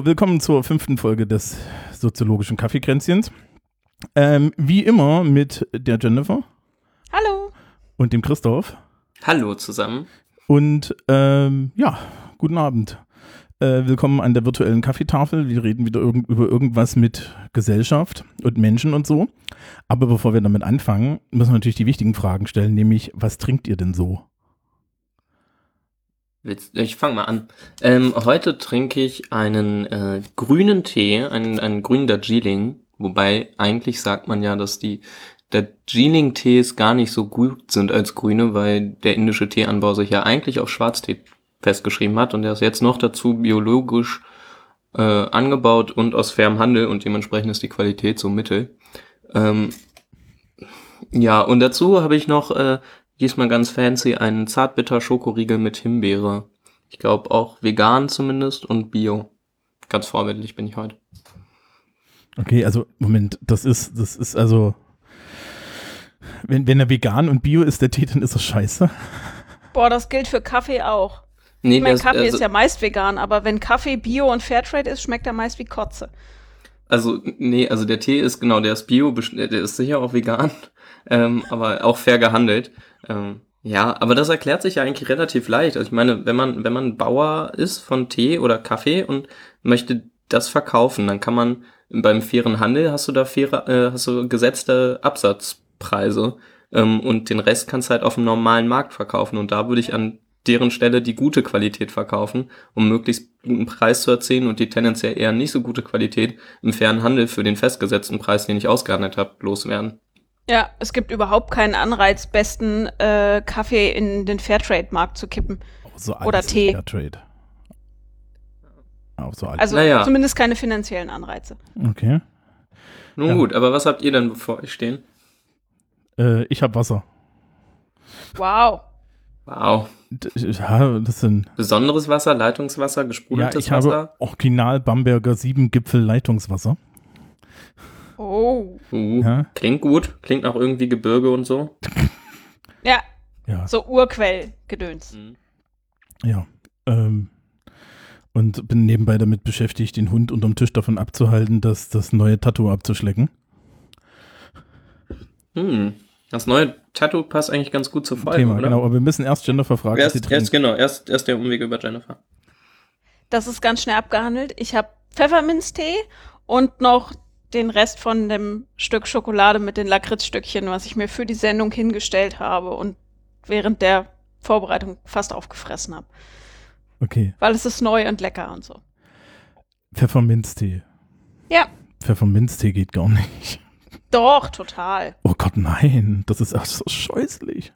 Hallo, willkommen zur fünften Folge des soziologischen Kaffeekränzchens. Ähm, wie immer mit der Jennifer Hallo. und dem Christoph. Hallo zusammen. Und ähm, ja, guten Abend. Äh, willkommen an der virtuellen Kaffeetafel. Wir reden wieder irgend über irgendwas mit Gesellschaft und Menschen und so. Aber bevor wir damit anfangen, müssen wir natürlich die wichtigen Fragen stellen, nämlich, was trinkt ihr denn so? Ich fange mal an. Ähm, heute trinke ich einen äh, grünen Tee, einen, einen grünen Darjeeling. Wobei eigentlich sagt man ja, dass die Darjeeling-Tees gar nicht so gut sind als grüne, weil der indische Teeanbau sich ja eigentlich auf Schwarztee festgeschrieben hat und der ist jetzt noch dazu biologisch äh, angebaut und aus fairem Handel und dementsprechend ist die Qualität so mittel. Ähm, ja, und dazu habe ich noch äh, diesmal ganz fancy einen Zartbitter-Schokoriegel mit Himbeere. Ich glaube auch vegan zumindest und bio. Ganz vorbildlich bin ich heute. Okay, also Moment, das ist, das ist also, wenn, wenn er vegan und bio ist, der Tee, dann ist er scheiße. Boah, das gilt für Kaffee auch. Nee, Ich meine, das- Kaffee also, ist ja meist vegan, aber wenn Kaffee Bio und Fairtrade ist, schmeckt er meist wie Kotze. also, nee, also der Tee ist genau, der ist bio, der ist sicher auch vegan, ähm, aber auch fair gehandelt. Ähm, ja, aber das erklärt sich ja eigentlich relativ leicht. Also ich meine, wenn man, wenn man Bauer ist von Tee oder Kaffee und möchte das verkaufen, dann kann man beim fairen Handel hast du da faire, äh, hast du gesetzte Absatzpreise ähm, und den Rest kannst du halt auf dem normalen Markt verkaufen und da würde ich an deren Stelle die gute Qualität verkaufen, um möglichst guten Preis zu erzielen und die tendenziell eher nicht so gute Qualität im fairen Handel für den festgesetzten Preis, den ich ausgehandelt habe, loswerden. Ja, es gibt überhaupt keinen Anreiz, besten äh, Kaffee in den Fairtrade-Markt zu kippen. So alles Oder Tee. Fairtrade. Auch so alles. Also Naja. zumindest keine finanziellen Anreize. Okay. Nun Ja. gut, aber was habt ihr denn vor euch stehen? Äh, ich habe Wasser. Wow. Wow. Ja, das sind, Besonderes Wasser, Leitungswasser, ja, gesprudeltes ich habe Wasser? Original Bamberger 7 Gipfel Leitungswasser. Oh. Uh, Ja, Klingt gut, klingt auch irgendwie Gebirge und so. Ja, ja, so Urquell-Gedöns. Mhm. ja. Ähm, und bin nebenbei damit beschäftigt, den Hund unterm Tisch davon abzuhalten, das, das neue Tattoo abzuschlecken. Hm. Das neue Tattoo passt eigentlich ganz gut zur Folge, Thema, oder? genau. Aber wir müssen erst Jennifer fragen, Erst, erst genau, erst, erst der Umweg über Jennifer. Das ist ganz schnell abgehandelt. Ich habe Pfefferminztee und noch den Rest von dem Stück Schokolade mit den Lakritzstückchen, was ich mir für die Sendung hingestellt habe und während der Vorbereitung fast aufgefressen habe. Okay. Weil es ist neu und lecker und so. Pfefferminztee. Ja, Pfefferminztee geht gar nicht. doch, total. Oh Gott, nein. Das ist auch so scheußlich.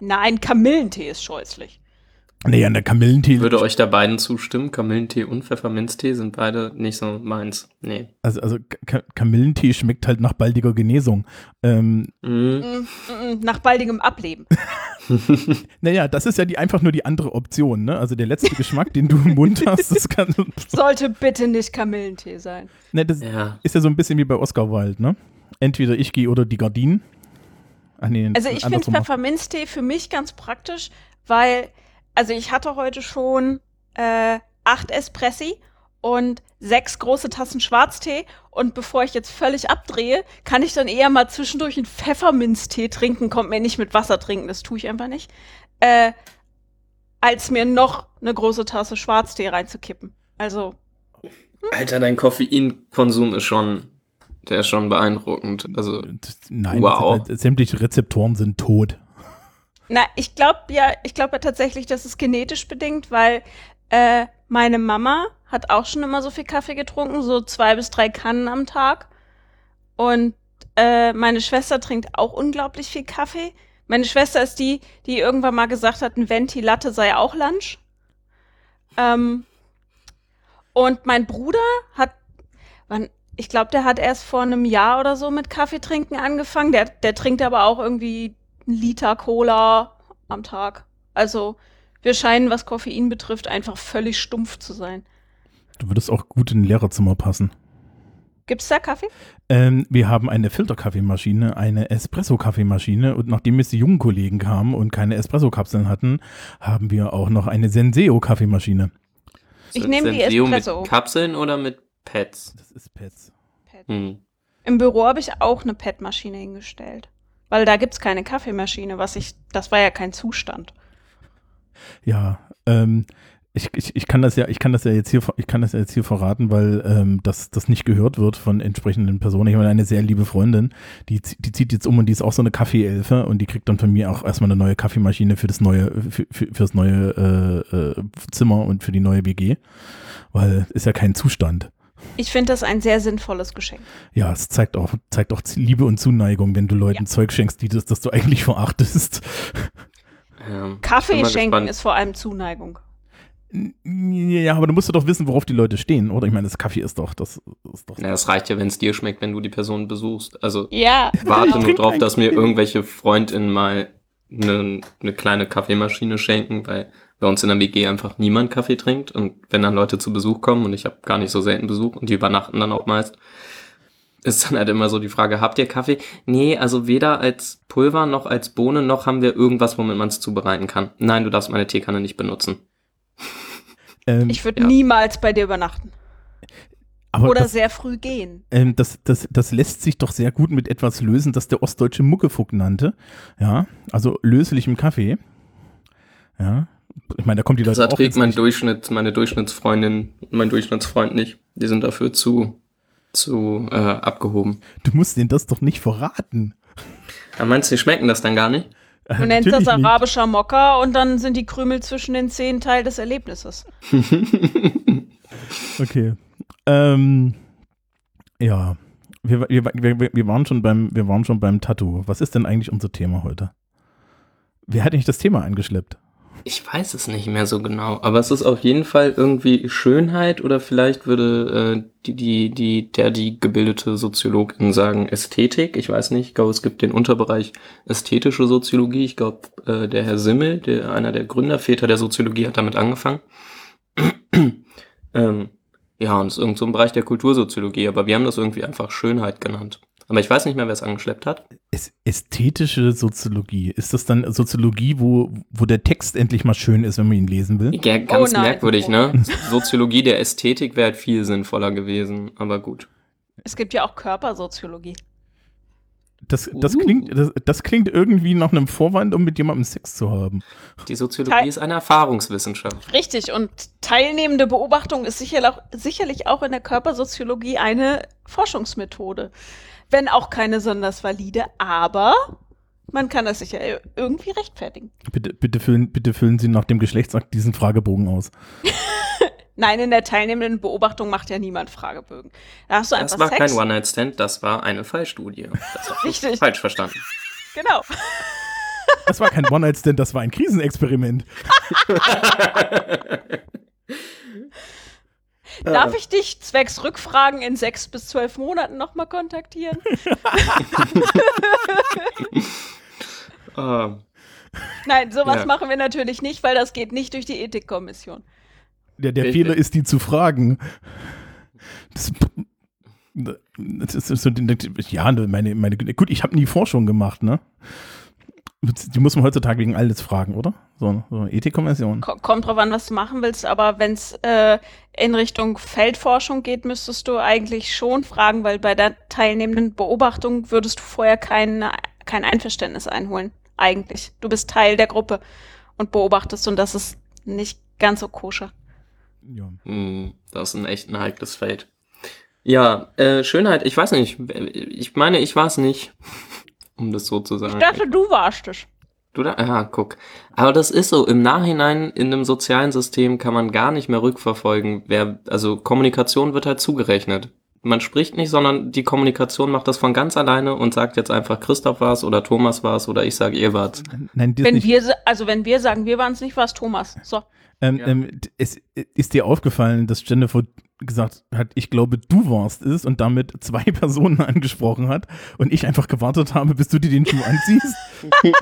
Nein, Kamillentee ist scheußlich. Nee, an der Kamillentee. Würde euch da beiden zustimmen? Kamillentee und Pfefferminztee sind beide nicht so meins. Nee. Also, also Ka Kamillentee schmeckt halt nach baldiger Genesung. Ähm, Mhm. Mm, mm, Nach baldigem Ableben. naja, das ist ja die, einfach nur die andere Option, ne? Also der letzte Geschmack, den du im Mund hast, das kann. Sollte bitte nicht Kamillentee sein. Ne, das Ja. ist ja so ein bisschen wie bei Oscar Wilde, ne? Entweder ich gehe oder die Gardinen. Ach nee, Also ich finde. Pfefferminztee für mich ganz praktisch, weil, also ich hatte heute schon äh, acht Espressi und sechs große Tassen Schwarztee und bevor ich jetzt völlig abdrehe, kann ich dann eher mal zwischendurch einen Pfefferminztee trinken, kommt mir nicht mit Wasser trinken, das tue ich einfach nicht, äh, als mir noch eine große Tasse Schwarztee reinzukippen. Also, Alter, dein Koffeinkonsum ist schon, der ist schon beeindruckend. Also, Nein, Wow. sämtliche Rezeptoren sind tot. Na, ich glaube ja, ich glaube ja tatsächlich, das ist genetisch bedingt, weil äh, meine Mama hat auch schon immer so viel Kaffee getrunken, so zwei bis drei Kannen am Tag. Und äh, meine Schwester trinkt auch unglaublich viel Kaffee. Meine Schwester ist die, die irgendwann mal gesagt hat, ein Venti-Latte sei auch Lunch. Ähm, und mein Bruder hat, wann, ich glaube, der hat erst vor einem Jahr oder so mit Kaffee trinken angefangen. Der, der trinkt aber auch irgendwie Liter Cola am Tag. Also wir scheinen, was Koffein betrifft, einfach völlig stumpf zu sein. Du würdest auch gut in ein Lehrerzimmer passen. Gibt's da Kaffee? Ähm, wir haben eine Filterkaffeemaschine, eine Espresso-Kaffeemaschine und nachdem jetzt die jungen Kollegen kamen und keine Espresso-Kapseln hatten, haben wir auch noch eine Senseo-Kaffeemaschine. Ich nehme die Espresso. mit Kapseln oder mit Pads? Das ist Pets. Hm. Im Büro habe ich auch eine PET-Maschine hingestellt. Weil da gibt's keine Kaffeemaschine, was ich, das war ja kein Zustand. Ja, ähm, ich, ich, ich kann das ja, ich kann das ja jetzt hier, ich kann das ja jetzt hier verraten, weil ähm, das, das nicht gehört wird von entsprechenden Personen. Ich habe eine sehr liebe Freundin, die, die zieht jetzt um und die ist auch so eine Kaffeeelfe und die kriegt dann von mir auch erstmal eine neue Kaffeemaschine für das neue, für, für, fürs neue äh, äh, Zimmer und für die neue WG. Weil ist ja kein Zustand. Ich finde das ein sehr sinnvolles Geschenk. Ja, es zeigt auch, zeigt auch Liebe und Zuneigung, wenn du Leuten Ja. Zeug schenkst, die das, das du eigentlich verachtest. Ähm, Kaffee schenken gespannt. ist vor allem Zuneigung. Ja, aber du musst doch wissen, worauf die Leute stehen, oder? Ich meine, das Kaffee ist doch, das ist doch. Ja, es reicht ja, wenn es dir schmeckt, wenn du die Person besuchst. Also Ja, warte Ich nur drauf, dass mir irgendwelche Freundinnen mal eine, eine kleine Kaffeemaschine schenken, weil bei uns in der WG einfach niemand Kaffee trinkt und wenn dann Leute zu Besuch kommen und ich habe gar nicht so selten Besuch und die übernachten dann auch meist, ist dann halt immer so die Frage, habt ihr Kaffee? Nee, also weder als Pulver noch als Bohne noch haben wir irgendwas, womit man es zubereiten kann. Nein, du darfst meine Teekanne nicht benutzen. Ähm, ich würde Ja. niemals bei dir übernachten. aber Oder das, sehr früh gehen. ähm, das, das, das lässt sich doch sehr gut mit etwas lösen, das der ostdeutsche Muckefuck nannte. Ja, also löselichem Kaffee. Ja, ich meine, da kommt die Das Leute auch erträgt ins mein. Durchschnitt, meine Durchschnittsfreundin und mein Durchschnittsfreund nicht. Die sind dafür zu, zu äh, abgehoben. Du musst denen das doch nicht verraten. Aber meinst du, die schmecken das dann gar nicht? Äh, Du nennst das natürlich nicht. arabischer Mokka und dann sind die Krümel zwischen den Zehen Teil des Erlebnisses. Okay. Ähm, ja. Wir, wir, wir, wir, waren schon beim, wir waren schon beim Tattoo. Was ist denn eigentlich unser Thema heute? Wer hat eigentlich das Thema eingeschleppt? Ich weiß es nicht mehr so genau, aber es ist auf jeden Fall irgendwie Schönheit oder vielleicht würde äh, die, die, die, der die gebildete Soziologin sagen Ästhetik. Ich weiß nicht, ich glaube, es gibt den Unterbereich ästhetische Soziologie. Ich glaube, äh, der Herr Simmel, der einer der Gründerväter der Soziologie, hat damit angefangen. ähm, ja, und es ist irgend so ein Bereich der Kultursoziologie, aber wir haben das irgendwie einfach Schönheit genannt. Aber ich weiß nicht mehr, wer es angeschleppt hat. Äs- Ästhetische Soziologie. Ist das dann Soziologie, wo, wo der Text endlich mal schön ist, wenn man ihn lesen will? Ja, ganz Oh merkwürdig, ne? Soziologie der Ästhetik wäre halt viel sinnvoller gewesen, aber gut. Es gibt ja auch Körpersoziologie. Das, das, Uh. klingt, das, das klingt irgendwie nach einem Vorwand, um mit jemandem Sex zu haben. Die Soziologie Teil- ist eine Erfahrungswissenschaft. Richtig, und teilnehmende Beobachtung ist sicherlich auch, sicherlich auch in der Körpersoziologie eine Forschungsmethode. Wenn auch keine besonders valide, aber man kann das sicher irgendwie rechtfertigen. Bitte, bitte, füllen, bitte füllen Sie nach dem Geschlechtsakt diesen Fragebogen aus. Nein, in der teilnehmenden Beobachtung macht ja niemand Fragebögen. Da hast du Das einfach war Sex. kein One-Night-Stand, das war eine Fallstudie. Das hast du Richtig. falsch verstanden. Genau. Das war kein One-Night-Stand, das war ein Krisenexperiment. Darf ich dich zwecks Rückfragen in sechs bis zwölf Monaten nochmal kontaktieren? Ah, Nein, sowas Ja. machen wir natürlich nicht, weil das geht nicht durch die Ethikkommission. Der, der Richtig. Fehler ist, die zu fragen. Das, das ist so, ja, meine, meine, gut, ich habe nie Forschung gemacht, ne? Die muss man heutzutage wegen alles fragen, oder? So, so Ethikkommission. Ko- Kommt drauf an, was du machen willst, aber wenn es äh, in Richtung Feldforschung geht, müsstest du eigentlich schon fragen, weil bei der teilnehmenden Beobachtung würdest du vorher kein, kein Einverständnis einholen. Eigentlich. Du bist Teil der Gruppe und beobachtest und das ist nicht ganz so koscher. Ja. hm, das ist ein echt ein heikles Feld. Ja, äh, Schönheit, ich weiß nicht. Ich meine, ich war es nicht. Um das so zu Ich sagen. dachte, du warst es. Du da? Ja, guck. Aber das ist so. Im Nachhinein in einem sozialen System kann man gar nicht mehr rückverfolgen, wer, also Kommunikation wird halt zugerechnet. Man spricht nicht, sondern die Kommunikation macht das von ganz alleine und sagt jetzt einfach Christoph war's oder Thomas war's oder ich sage ihr war's. Nein, das Wenn nicht. wir, also wenn wir sagen, wir waren es nicht, war es Thomas. So. Ähm, Ja. ähm, es ist dir aufgefallen, dass Jennifer gesagt hat, ich glaube, du warst es und damit zwei Personen angesprochen hat und ich einfach gewartet habe, bis du dir den Schuh anziehst?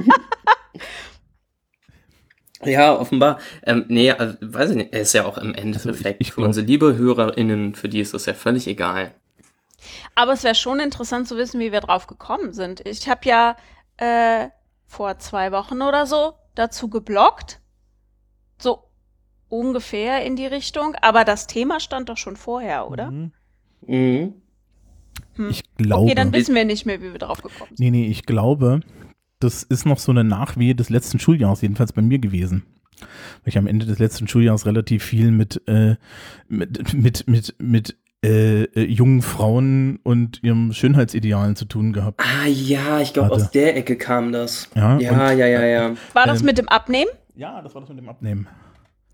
Ja, offenbar. Ähm, nee, also, weiß ich nicht. Er ist ja auch im Endeffekt Also ich- ich für unsere liebe HörerInnen, für die ist das ja völlig egal. Aber es wäre schon interessant zu wissen, wie wir drauf gekommen sind. Ich habe ja äh, vor zwei Wochen oder so dazu geblockt. So ungefähr in die Richtung. Aber das Thema stand doch schon vorher, oder? Mhm. Mhm. Hm. Ich glaube. Okay, dann wissen wir nicht mehr, wie wir drauf gekommen sind. Nee, nee, ich glaube, das ist noch so eine Nachwehe des letzten Schuljahres, jedenfalls bei mir gewesen. Weil ich am Ende des letzten Schuljahres relativ viel mit, äh, mit, mit, mit, mit äh, äh, jungen Frauen und ihrem Schönheitsidealen zu tun gehabt. Ah ja, ich glaube, aus der Ecke kam das. Ja, Ja, und- ja, ja, ja. War das Ähm, mit dem Abnehmen? Ja, das war das mit dem Abnehmen.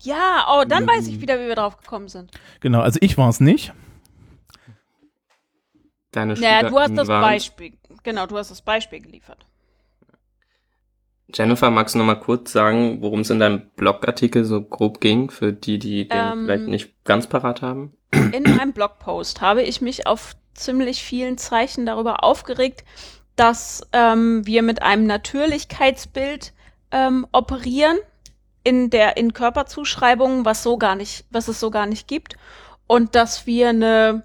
Ja, oh, dann weiß ich wieder, wie wir drauf gekommen sind. Genau, also ich war es nicht. Deine Naja, du hast das waren- Beispiel. Genau, du hast das Beispiel geliefert. Jennifer, magst du noch mal kurz sagen, worum es in deinem Blogartikel so grob ging, für die, die den Ähm, vielleicht nicht ganz parat haben? In meinem Blogpost habe ich mich auf ziemlich vielen Zeichen darüber aufgeregt, dass ähm, wir mit einem Natürlichkeitsbild ähm, operieren in der in Körperzuschreibungen, was so gar nicht, was es so gar nicht gibt, und dass wir eine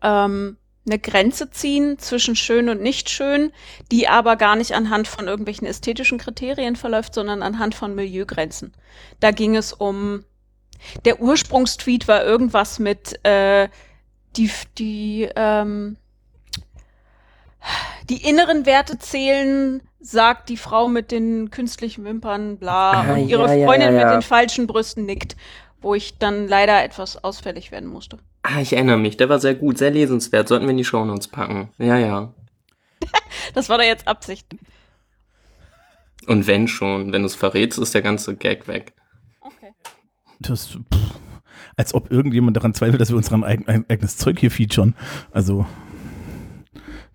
ähm, eine Grenze ziehen zwischen schön und nicht schön, die aber gar nicht anhand von irgendwelchen ästhetischen Kriterien verläuft, sondern anhand von Milieugrenzen. Da ging es um der Ursprungstweet war irgendwas mit äh, die die ähm, die inneren Werte zählen, sagt die Frau mit den künstlichen Wimpern, bla, Ah, und ihre ja, Freundin ja, ja. mit den falschen Brüsten nickt, wo ich dann leider etwas ausfällig werden musste. Ah, ich erinnere mich, der war sehr gut, sehr lesenswert. Sollten wir in die Shownotes packen. Ja, ja. Das war da jetzt Absicht. Und wenn schon, wenn du es verrätst, ist der ganze Gag weg. Okay. Das, pff, als ob irgendjemand daran zweifelt, dass wir unser eigen, ein, eigenes Zeug hier featuren. Also,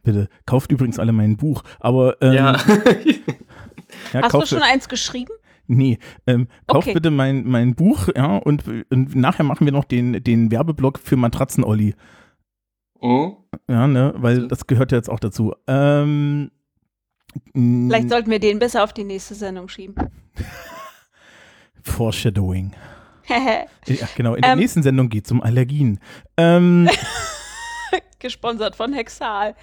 bitte, kauft übrigens alle mein Buch. Aber, ähm, Ja. ja, Hast du schon eins geschrieben? Nee, ähm, kauft Okay. bitte mein, mein Buch, ja, und, und nachher machen wir noch den, den Werbeblock für Matratzen-Olli. oh? Ja, ne, weil das gehört ja jetzt auch dazu. Ähm, Vielleicht sollten wir den besser auf die nächste Sendung schieben. Foreshadowing. Ja, genau, in der Ähm. nächsten Sendung geht es um Allergien. Ähm, gesponsert von Hexal.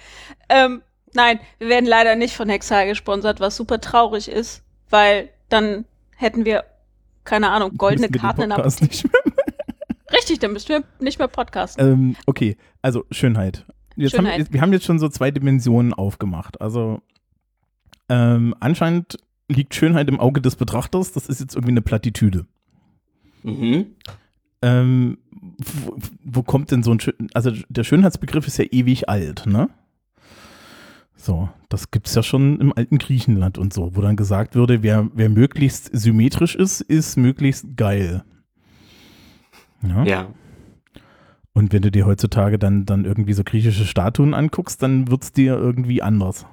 Ähm, nein, wir werden leider nicht von Hexal gesponsert, was super traurig ist, weil dann hätten wir, keine Ahnung, goldene Karten in der Richtig, dann müssten wir nicht mehr podcasten. Ähm, okay, also Schönheit. Jetzt Haben, Schönheit. wir haben jetzt schon so zwei Dimensionen aufgemacht. Also ähm, anscheinend liegt Schönheit im Auge des Betrachters. Das ist jetzt irgendwie eine Plattitüde. Mhm. Ähm, wo, wo kommt denn so ein Schön also der Schönheitsbegriff ist ja ewig alt, ne? So, das gibt's ja schon im alten Griechenland und so, wo dann gesagt würde, wer, wer möglichst symmetrisch ist, ist möglichst geil. Ja? Ja. Und wenn du dir heutzutage dann, dann irgendwie so griechische Statuen anguckst, dann wird's dir irgendwie anders.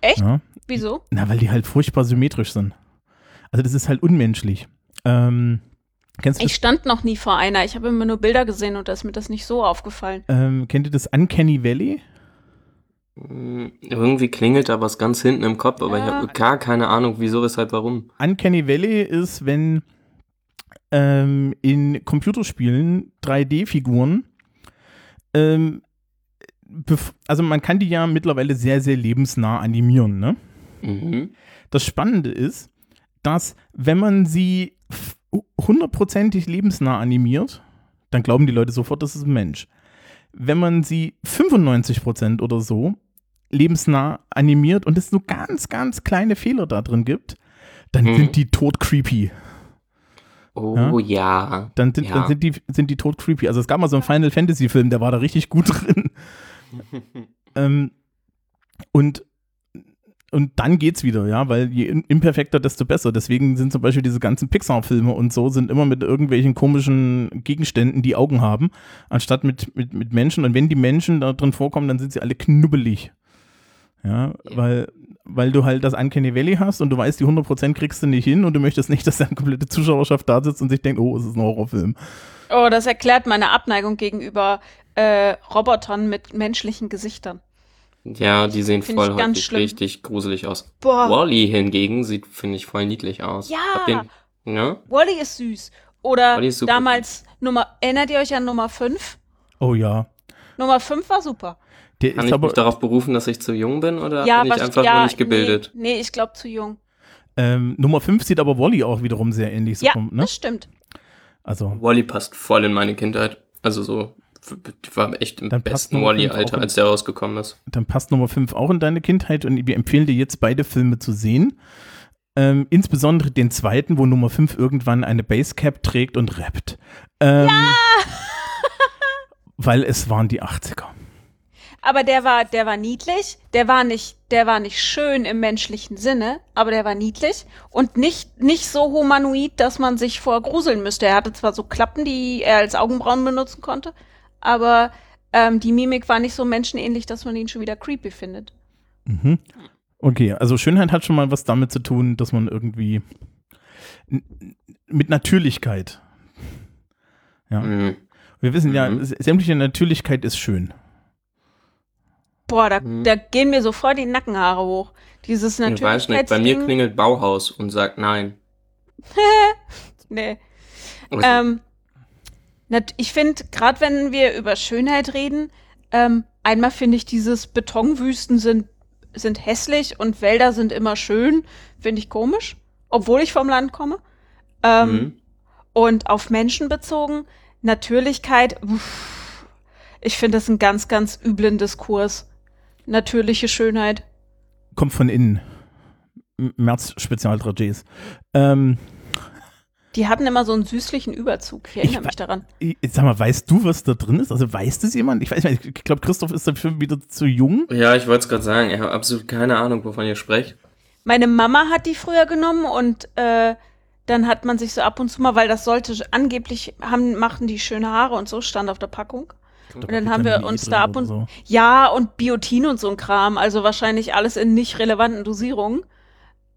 Echt? Ja? Wieso? Na, weil die halt furchtbar symmetrisch sind. Also das ist halt unmenschlich. Ähm, kennst du Ich stand noch nie vor einer. Ich habe immer nur Bilder gesehen und da ist mir das nicht so aufgefallen. ähm, kennt ihr das Uncanny Valley? Mm, Irgendwie klingelt da was ganz hinten im Kopf, aber ich Ja. habe gar keine Ahnung, wieso, weshalb, warum. Uncanny Valley ist, wenn ähm, in Computerspielen 3D-Figuren, ähm, also man kann die ja mittlerweile sehr, sehr lebensnah animieren, ne? Mhm. Das Spannende ist, dass wenn man sie hundertprozentig lebensnah animiert, dann glauben die Leute sofort, das ist ein Mensch. Wenn man sie 95% oder so lebensnah animiert und es nur ganz, ganz kleine Fehler da drin gibt, dann Mhm. sind die tot creepy. Oh ja. Dann, sind, Ja. dann sind, die, sind die tot creepy. Also es gab mal so einen Final Fantasy Film, der war da richtig gut drin. Ähm, und, und dann geht's wieder, ja, weil je imperfekter, desto besser. Deswegen sind zum Beispiel diese ganzen Pixar-Filme und so, sind immer mit irgendwelchen komischen Gegenständen, die Augen haben, anstatt mit, mit, mit Menschen. Und wenn die Menschen da drin vorkommen, dann sind sie alle knubbelig. Ja, Ja. weil, weil du halt das Uncanny Valley hast und du weißt, die 100% kriegst du nicht hin und du möchtest nicht, dass deine komplette Zuschauerschaft da sitzt und sich denkt, oh, es ist ein Horrorfilm. Oh, das erklärt meine Abneigung gegenüber äh, Robotern mit menschlichen Gesichtern. Ja, die sehen Find voll ganz häufig schlimm. richtig gruselig aus. Boah, Wally hingegen sieht, finde ich, voll niedlich aus. Ja. Den, ja? Wally ist süß. Oder Wall-E ist damals Nummer, erinnert ihr euch an Nummer 5? Oh ja. Nummer 5 war super. Der Kann ist ich aber, mich darauf berufen, dass ich zu jung bin oder ja, bin ich einfach ja, nur nicht gebildet? Nee, nee ich glaube zu jung. ähm, Nummer 5 sieht aber Wally auch wiederum sehr ähnlich. So ja, vom, ne? das stimmt. Also, Wally passt voll in meine Kindheit. Also so, war echt im Dann passt besten Wally-Alter, als der rausgekommen ist. dann passt Nummer 5 auch in deine Kindheit und wir empfehlen dir jetzt beide Filme zu sehen. Ähm, insbesondere den zweiten, wo Nummer 5 irgendwann eine Basecap trägt und rappt. Ähm, weil es waren die 80er. Aber der war, der war niedlich. Der war nicht, der war nicht schön im menschlichen Sinne, aber der war niedlich und nicht, nicht so humanoid, dass man sich vor gruseln müsste. Er hatte zwar so Klappen, die er als Augenbrauen benutzen konnte, aber ähm, die Mimik war nicht so menschenähnlich, dass man ihn schon wieder creepy findet. Mhm. Okay, also Schönheit hat schon mal was damit zu tun, dass man irgendwie mit Natürlichkeit. Ja. Mhm. Wir wissen ja, Mhm. sämtliche Natürlichkeit ist schön. Boah, da, Mhm. da gehen mir sofort die Nackenhaare hoch. Dieses Ich weiß nicht, bei mir klingelt Bauhaus und sagt nein. Nee. Ähm, ich finde, gerade wenn wir über Schönheit reden, ähm, einmal finde ich dieses Betonwüsten sind, sind hässlich und Wälder sind immer schön, finde ich komisch, obwohl ich vom Land komme. Ähm, Mhm. Und auf Menschen bezogen, Natürlichkeit, uff, ich finde das einen ganz, ganz üblen Diskurs. Natürliche Schönheit. Kommt von innen. M- März Spezialtragies. Ähm, Die hatten immer so einen süßlichen Überzug. Ich erinnere Ich mich daran. ich- sag mal, weißt du, was da drin ist? Also weiß das jemand? Ich weiß nicht, ich glaube, Christoph ist dafür wieder zu jung. Ja, ich wollte es gerade sagen, ich habe absolut keine Ahnung, wovon ihr sprecht. Meine Mama hat die früher genommen und äh, dann hat man sich so ab und zu mal, weil das sollte angeblich haben, machten die schöne Haare und so stand auf der Packung. Und dann haben wir uns da ab und so. ja und Biotin und so ein Kram, also wahrscheinlich alles in nicht relevanten Dosierungen.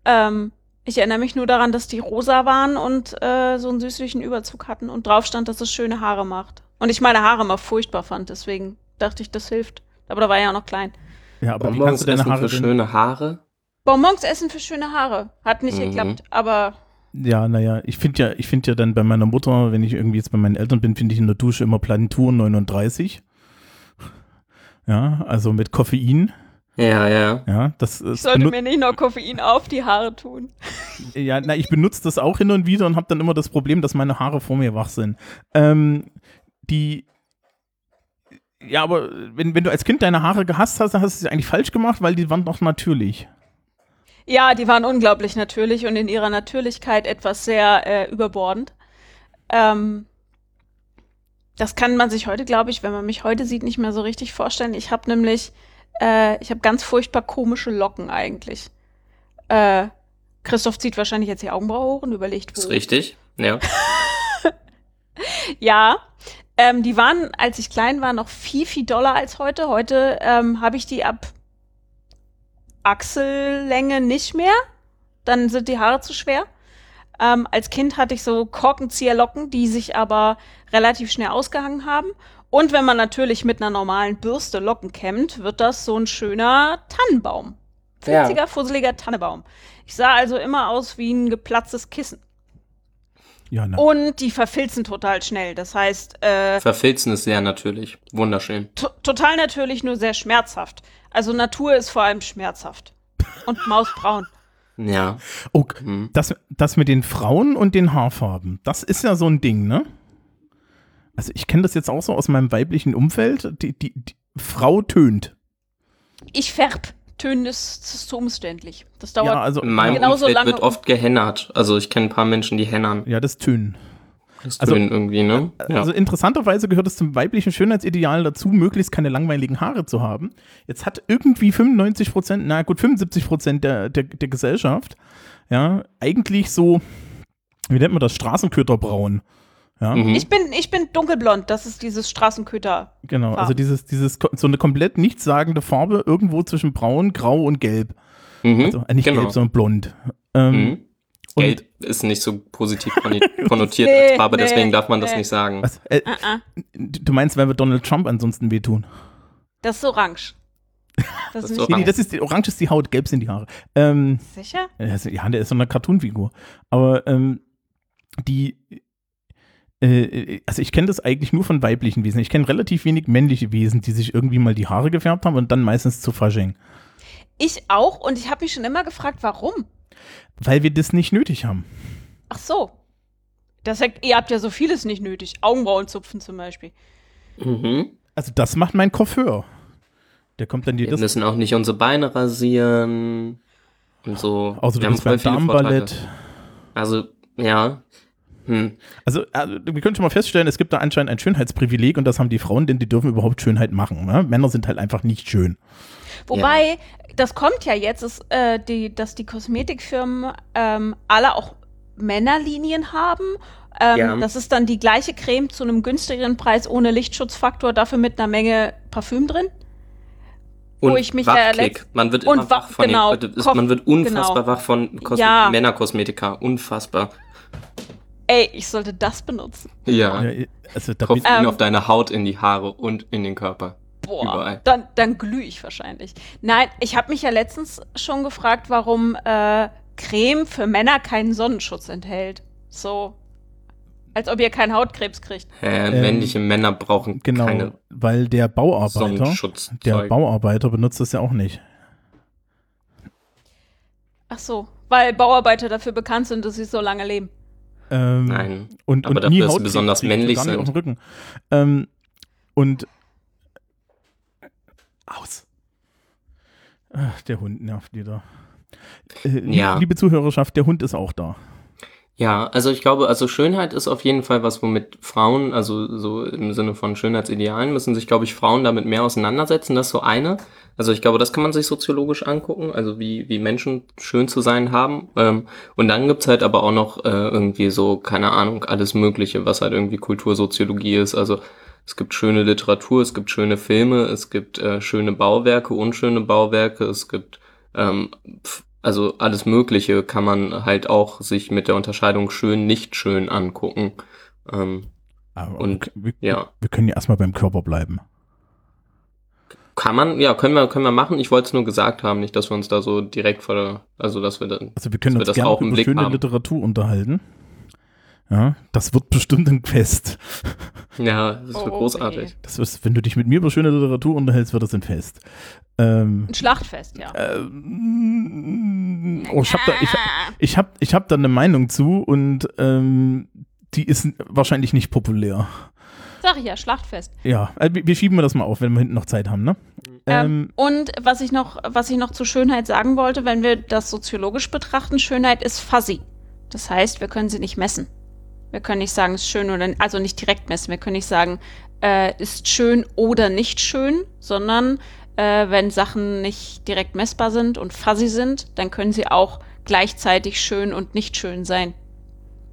Ähm, ich erinnere mich nur daran, dass die rosa waren und äh, so einen süßlichen Überzug hatten und drauf stand, dass es schöne Haare macht. Und ich meine Haare immer furchtbar fand, deswegen dachte ich, das hilft. Aber da war ich ja noch klein. Ja, aber wie Bonbons kannst du deine essen Haare für denn? schöne Haare? Bonbons essen für schöne Haare. Hat nicht Mhm. geklappt, aber Ja, naja, ich finde ja, ich finde ja dann bei meiner Mutter, wenn ich irgendwie jetzt bei meinen Eltern bin, finde ich in der Dusche immer Plantur 39. Ja, also mit Koffein. Ja, ja. Ja, das ich sollte mir nicht noch Koffein auf die Haare tun. Ja, na, ich benutze das auch hin und wieder und habe dann immer das Problem, dass meine Haare vor mir wach sind. Ähm, die. Ja, aber wenn, wenn du als Kind deine Haare gehasst hast, dann hast du sie eigentlich falsch gemacht, weil die waren doch natürlich. Ja, die waren unglaublich natürlich und in ihrer Natürlichkeit etwas sehr äh, überbordend. Ähm, das kann man sich heute, glaube ich, wenn man mich heute sieht, nicht mehr so richtig vorstellen. Ich habe nämlich, äh, ich habe ganz furchtbar komische Locken eigentlich. Äh, Christoph zieht wahrscheinlich jetzt die Augenbraue hoch und überlegt, Ist wo. richtig. Ja. Ja, ähm, die waren, als ich klein war, noch viel, viel doller als heute. Heute ähm, habe ich die ab Achsellänge nicht mehr. Dann sind die Haare zu schwer. Ähm, als Kind hatte ich so Korkenzieherlocken, die sich aber relativ schnell ausgehangen haben. Und wenn man natürlich mit einer normalen Bürste Locken kämmt, wird das so ein schöner Tannenbaum. Ja. Witziger, fusseliger Tannenbaum. Ich sah also immer aus wie ein geplatztes Kissen. Ja, na. Und die verfilzen total schnell. Das heißt, äh, Verfilzen ist sehr natürlich. Wunderschön. to total natürlich, nur sehr schmerzhaft. Also Natur ist vor allem schmerzhaft. Und mausbraun. Ja. Oh, Hm. das, das mit den Frauen und den Haarfarben, das ist ja so ein Ding, ne? Also ich kenne das jetzt auch so aus meinem weiblichen Umfeld. Die, die, die Frau tönt. Ich färb. Tönen ist, ist zu umständlich. Das dauert. Ja, also In meinem Genauso Umfeld lange wird oft gehennert. Also ich kenne ein paar Menschen, die hennern. ja, das Tönen. Das Also- tun irgendwie, ne? Ja. Also interessanterweise gehört es zum weiblichen Schönheitsideal dazu, möglichst keine langweiligen Haare zu haben. Jetzt hat irgendwie 95 Prozent, na gut, 75 Prozent der, der, der Gesellschaft, ja, eigentlich so, wie nennt man das, Straßenköterbraun. Ja, Mhm. ich bin, ich bin dunkelblond. Das ist dieses Straßenköter. genau. Also dieses, dieses, so eine komplett nichtssagende Farbe irgendwo zwischen braun, grau und gelb. Mhm. Also äh, nicht genau. gelb, sondern blond. Ähm, Mhm. und- Gelb ist nicht so positiv konnotiert Nee, als Farbe, nee, deswegen darf man das nee. nicht sagen. Was, äh, Ah, ah. du meinst, weil wir Donald Trump ansonsten wehtun? Das ist orange. Das, Das ist nicht Nee, Orange. das ist, orange ist die Haut, gelb sind die Haare. Ähm, sicher. Ja, der ist so eine Cartoon-Figur. Aber ähm, die, also ich kenne das eigentlich nur von weiblichen Wesen. Ich kenne relativ wenig männliche Wesen, die sich irgendwie mal die Haare gefärbt haben und dann meistens zu Fasching. Ich auch und ich habe mich schon immer gefragt, warum? Weil wir das nicht nötig haben. Ach so. Das, ihr habt ja so vieles nicht nötig. Augenbrauen zupfen zum Beispiel. Mhm. Also das macht mein Coiffeur. Der kommt dann Wir jedes müssen auch nicht unsere Beine rasieren und so. Außer du Wir haben voll viele Vorteile. Damenballett. Also, ja. Hm. Also, also wir können schon mal feststellen, es gibt da anscheinend ein Schönheitsprivileg und das haben die Frauen, denn die dürfen überhaupt Schönheit machen. Ne? Männer sind halt einfach nicht schön. Wobei, das kommt ja jetzt, ist, äh, die, dass die Kosmetikfirmen ähm, alle auch Männerlinien haben. Ähm, Ja. Das ist dann die gleiche Creme zu einem günstigeren Preis ohne Lichtschutzfaktor, dafür mit einer Menge Parfüm drin. Und Wo ich mich ja Wachklick. Man wird und immer wach- wach von genau, den, man wird unfassbar genau. wach von Kos Ja. Männerkosmetika. Unfassbar. Ey, ich sollte das benutzen. Ja. Ja, also da Koffein Ähm. auf deine Haut, in die Haare und in den Körper. Boah, Überall. dann, dann glühe ich wahrscheinlich. Nein, ich habe mich ja letztens schon gefragt, warum äh, Creme für Männer keinen Sonnenschutz enthält. So, als ob ihr keinen Hautkrebs kriegt. Äh, Ähm, männliche Männer brauchen genau, keine weil der Bauarbeiter, Sonnenschutz. der Bauarbeiter benutzt das ja auch nicht. Ach so, weil Bauarbeiter dafür bekannt sind, dass sie so lange leben. Ähm, Nein. und, aber und dafür, nie Hautkrebs besonders männlich sind. Auf dem Rücken. Ähm, und aus. Ach, der Hund nervt wieder. Äh, Ja. Liebe Zuhörerschaft, der Hund ist auch da. Ja, also ich glaube, also Schönheit ist auf jeden Fall was, womit Frauen, also so im Sinne von Schönheitsidealen, müssen sich, glaube ich, Frauen damit mehr auseinandersetzen. Das ist so eine. Also ich glaube, das kann man sich soziologisch angucken, also wie, wie Menschen schön zu sein haben. Ähm, und dann gibt's halt aber auch noch äh, irgendwie so, keine Ahnung, alles Mögliche, was halt irgendwie Kultursoziologie ist. Also es gibt schöne Literatur, es gibt schöne Filme, es gibt äh, schöne Bauwerke, unschöne Bauwerke, es gibt ähm, also alles Mögliche kann man halt auch sich mit der Unterscheidung schön, nicht schön angucken. Ähm, Aber Und, wir, ja. wir können ja erstmal beim Körper bleiben. Kann man, ja, können wir, können wir machen. Ich wollte es nur gesagt haben, nicht, dass wir uns da so direkt vor der, also dass wir dann, Also wir können Dass wir uns das gerne auch über Blick schöne haben. Literatur unterhalten. Ja, das wird bestimmt ein Fest. ja, das wird Oh, großartig. Das ist, wenn du dich mit mir über schöne Literatur unterhältst, wird das ein Fest. Ähm, Ein Schlachtfest, ja. ähm, oh, ich habe da, ich, ich hab, ich hab da eine Meinung zu und ähm, die ist wahrscheinlich nicht populär. Sag ich ja, Schlachtfest. Ja, äh, wir wir schieben wir das mal auf, wenn wir hinten noch Zeit haben, ne? Ähm, und was ich noch, was ich noch zu Schönheit sagen wollte, wenn wir das soziologisch betrachten, Schönheit ist fuzzy. Das heißt, wir können sie nicht messen. Wir können nicht sagen, ist schön oder also nicht direkt messen. Wir können nicht sagen, äh, ist schön oder nicht schön, sondern äh, wenn Sachen nicht direkt messbar sind und fuzzy sind, dann können sie auch gleichzeitig schön und nicht schön sein.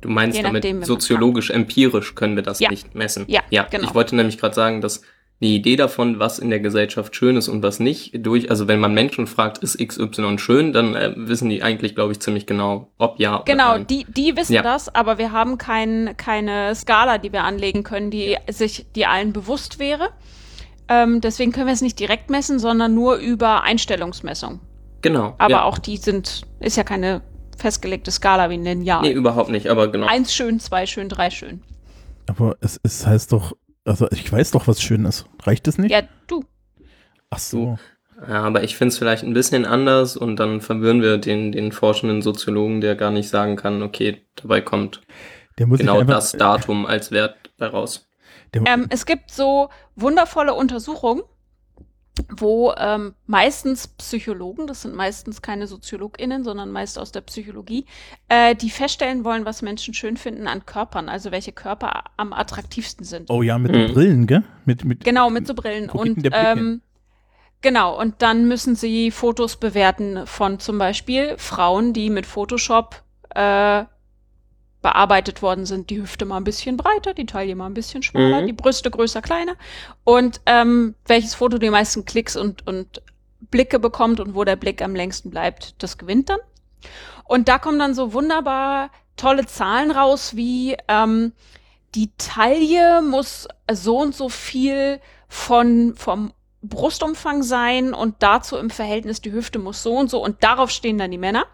Du meinst Je damit nachdem, soziologisch, empirisch können wir das Ja. nicht messen. Ja, ja genau. ich wollte nämlich gerade sagen, dass die Idee davon, was in der Gesellschaft schön ist und was nicht, durch, also wenn man Menschen fragt, ist XY schön, dann äh, wissen die eigentlich, glaube ich, ziemlich genau, ob ja oder Genau, nein. die, die wissen Ja. das, aber wir haben kein, keine Skala, die wir anlegen können, die sich, die allen bewusst wäre. Ähm, deswegen können wir es nicht direkt messen, sondern nur über Einstellungsmessung. Genau. Aber ja. auch die sind, ist ja keine festgelegte Skala wie ein Lineal. Nee, überhaupt nicht, aber genau. Eins schön, zwei schön, drei schön. Aber es, es heißt doch, also ich weiß doch, was schön ist. Reicht es nicht? Ja, du. Ach so. Ja, aber ich finde es vielleicht ein bisschen anders und dann verwirren wir den, den forschenden Soziologen, der gar nicht sagen kann, okay, dabei kommt Der muss genau einfach, das Datum als Wert daraus. Ähm, es gibt so wundervolle Untersuchungen, wo ähm, meistens Psychologen, das sind meistens keine SoziologInnen, sondern meist aus der Psychologie, äh, die feststellen wollen, was Menschen schön finden an Körpern, also welche Körper am attraktivsten sind. oh ja, mit Mhm. den Brillen, gell? Mit, mit, Genau, mit so Brillen. Und ähm, genau, und dann müssen sie Fotos bewerten von zum Beispiel Frauen, die mit Photoshop äh, bearbeitet worden sind. Die Hüfte mal ein bisschen breiter, die Taille mal ein bisschen schmaler, Mhm. die Brüste größer, kleiner. Und ähm, welches Foto die meisten Klicks und, und Blicke bekommt und wo der Blick am längsten bleibt, das gewinnt dann. Und da kommen dann so wunderbar tolle Zahlen raus, wie ähm, die Taille muss so und so viel von, vom Brustumfang sein und dazu im Verhältnis die Hüfte muss so und so und darauf stehen dann die Männer.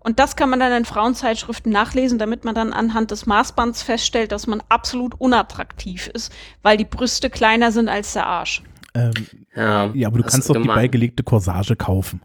Und das kann man dann in Frauenzeitschriften nachlesen, damit man dann anhand des Maßbands feststellt, dass man absolut unattraktiv ist, weil die Brüste kleiner sind als der Arsch. Ähm, Ja, ja, aber du kannst doch die gemein. beigelegte Corsage kaufen.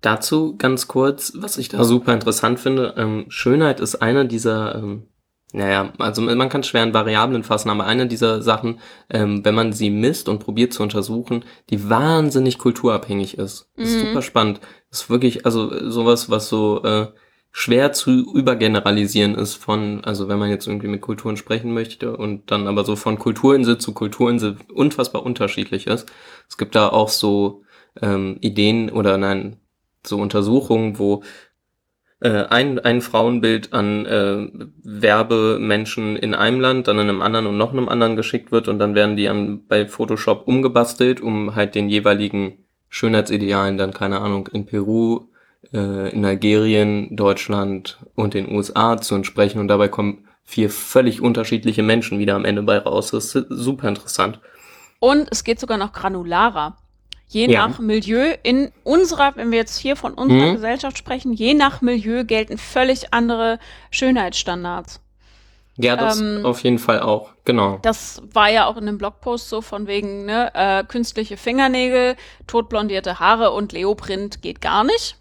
Dazu ganz kurz, was ich da super interessant finde, ähm, Schönheit ist eine dieser, ähm, naja, also man kann schwer in Variablen fassen, aber eine dieser Sachen, ähm, wenn man sie misst und probiert zu untersuchen, die wahnsinnig kulturabhängig ist. Das ist Mhm. super spannend. Das ist wirklich, also sowas, was so äh, schwer zu übergeneralisieren ist von, also wenn man jetzt irgendwie mit Kulturen sprechen möchte und dann aber so von Kulturinsel zu Kulturinsel unfassbar unterschiedlich ist. Es gibt da auch so ähm, Ideen oder nein, so Untersuchungen, wo ein, ein Frauenbild an äh, Werbemenschen in einem Land, dann in einem anderen und noch einem anderen geschickt wird und dann werden die an, bei Photoshop umgebastelt, um halt den jeweiligen Schönheitsidealen dann, keine Ahnung, in Peru, äh, in Algerien, Deutschland und den USA zu entsprechen und dabei kommen vier völlig unterschiedliche Menschen wieder am Ende bei raus. Das ist super interessant. Und es geht sogar noch granularer. Je Ja. nach Milieu in unserer, wenn wir jetzt hier von unserer Mhm. Gesellschaft sprechen, je nach Milieu gelten völlig andere Schönheitsstandards. Ja, das Ähm, auf jeden Fall auch, genau. Das war ja auch in dem Blogpost so von wegen, ne, äh, künstliche Fingernägel, totblondierte Haare und Leoprint geht gar nicht.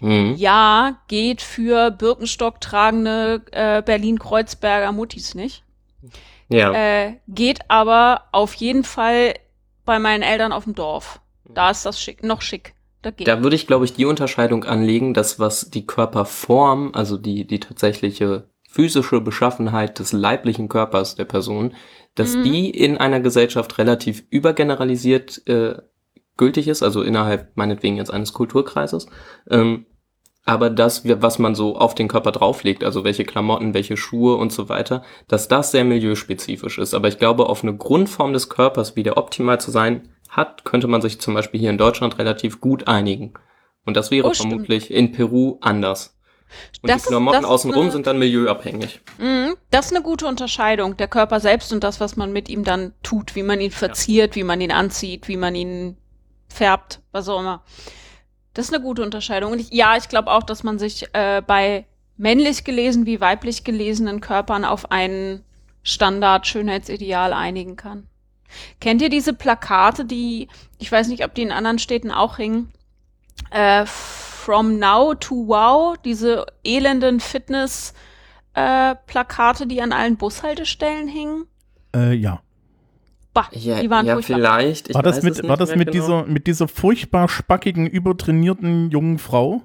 Mhm. Ja, geht für Birkenstock tragende äh, Berlin-Kreuzberger Muttis nicht. Ja. Äh, geht aber auf jeden Fall bei meinen Eltern auf dem Dorf. Da ist das schick, noch schick. Da geht. Da würde ich, glaube ich, die Unterscheidung anlegen, dass was die Körperform, also die, die tatsächliche physische Beschaffenheit des leiblichen Körpers der Person, dass Mhm. die in einer Gesellschaft relativ übergeneralisiert äh, gültig ist, also innerhalb meinetwegen jetzt eines Kulturkreises. Ähm, aber das, was man so auf den Körper drauflegt, also welche Klamotten, welche Schuhe und so weiter, dass das sehr milieuspezifisch ist. Aber ich glaube, auf eine Grundform des Körpers, wie der optimal zu sein hat, könnte man sich zum Beispiel hier in Deutschland relativ gut einigen. Und das wäre Oh, stimmt. vermutlich in Peru anders. Und Das die Klamotten ist außenrum eine- sind dann milieuabhängig. Mhm, das ist eine gute Unterscheidung. Der Körper selbst und das, was man mit ihm dann tut, wie man ihn verziert, wie man ihn anzieht, wie man ihn färbt, was auch immer. Das ist eine gute Unterscheidung. Und ich, ja, ich glaube auch, dass man sich äh, bei männlich gelesen wie weiblich gelesenen Körpern auf einen Standard-Schönheitsideal einigen kann. Kennt ihr diese Plakate, die, ich weiß nicht, ob die in anderen Städten auch hingen, äh, From Now to Wow, diese elenden Fitness- äh, die an allen Bushaltestellen hingen. Äh, ja. Bah, Ja, die waren ja furchtbar. vielleicht. Ich War das mit, war das mit genau. dieser, mit dieser furchtbar spackigen, übertrainierten jungen Frau?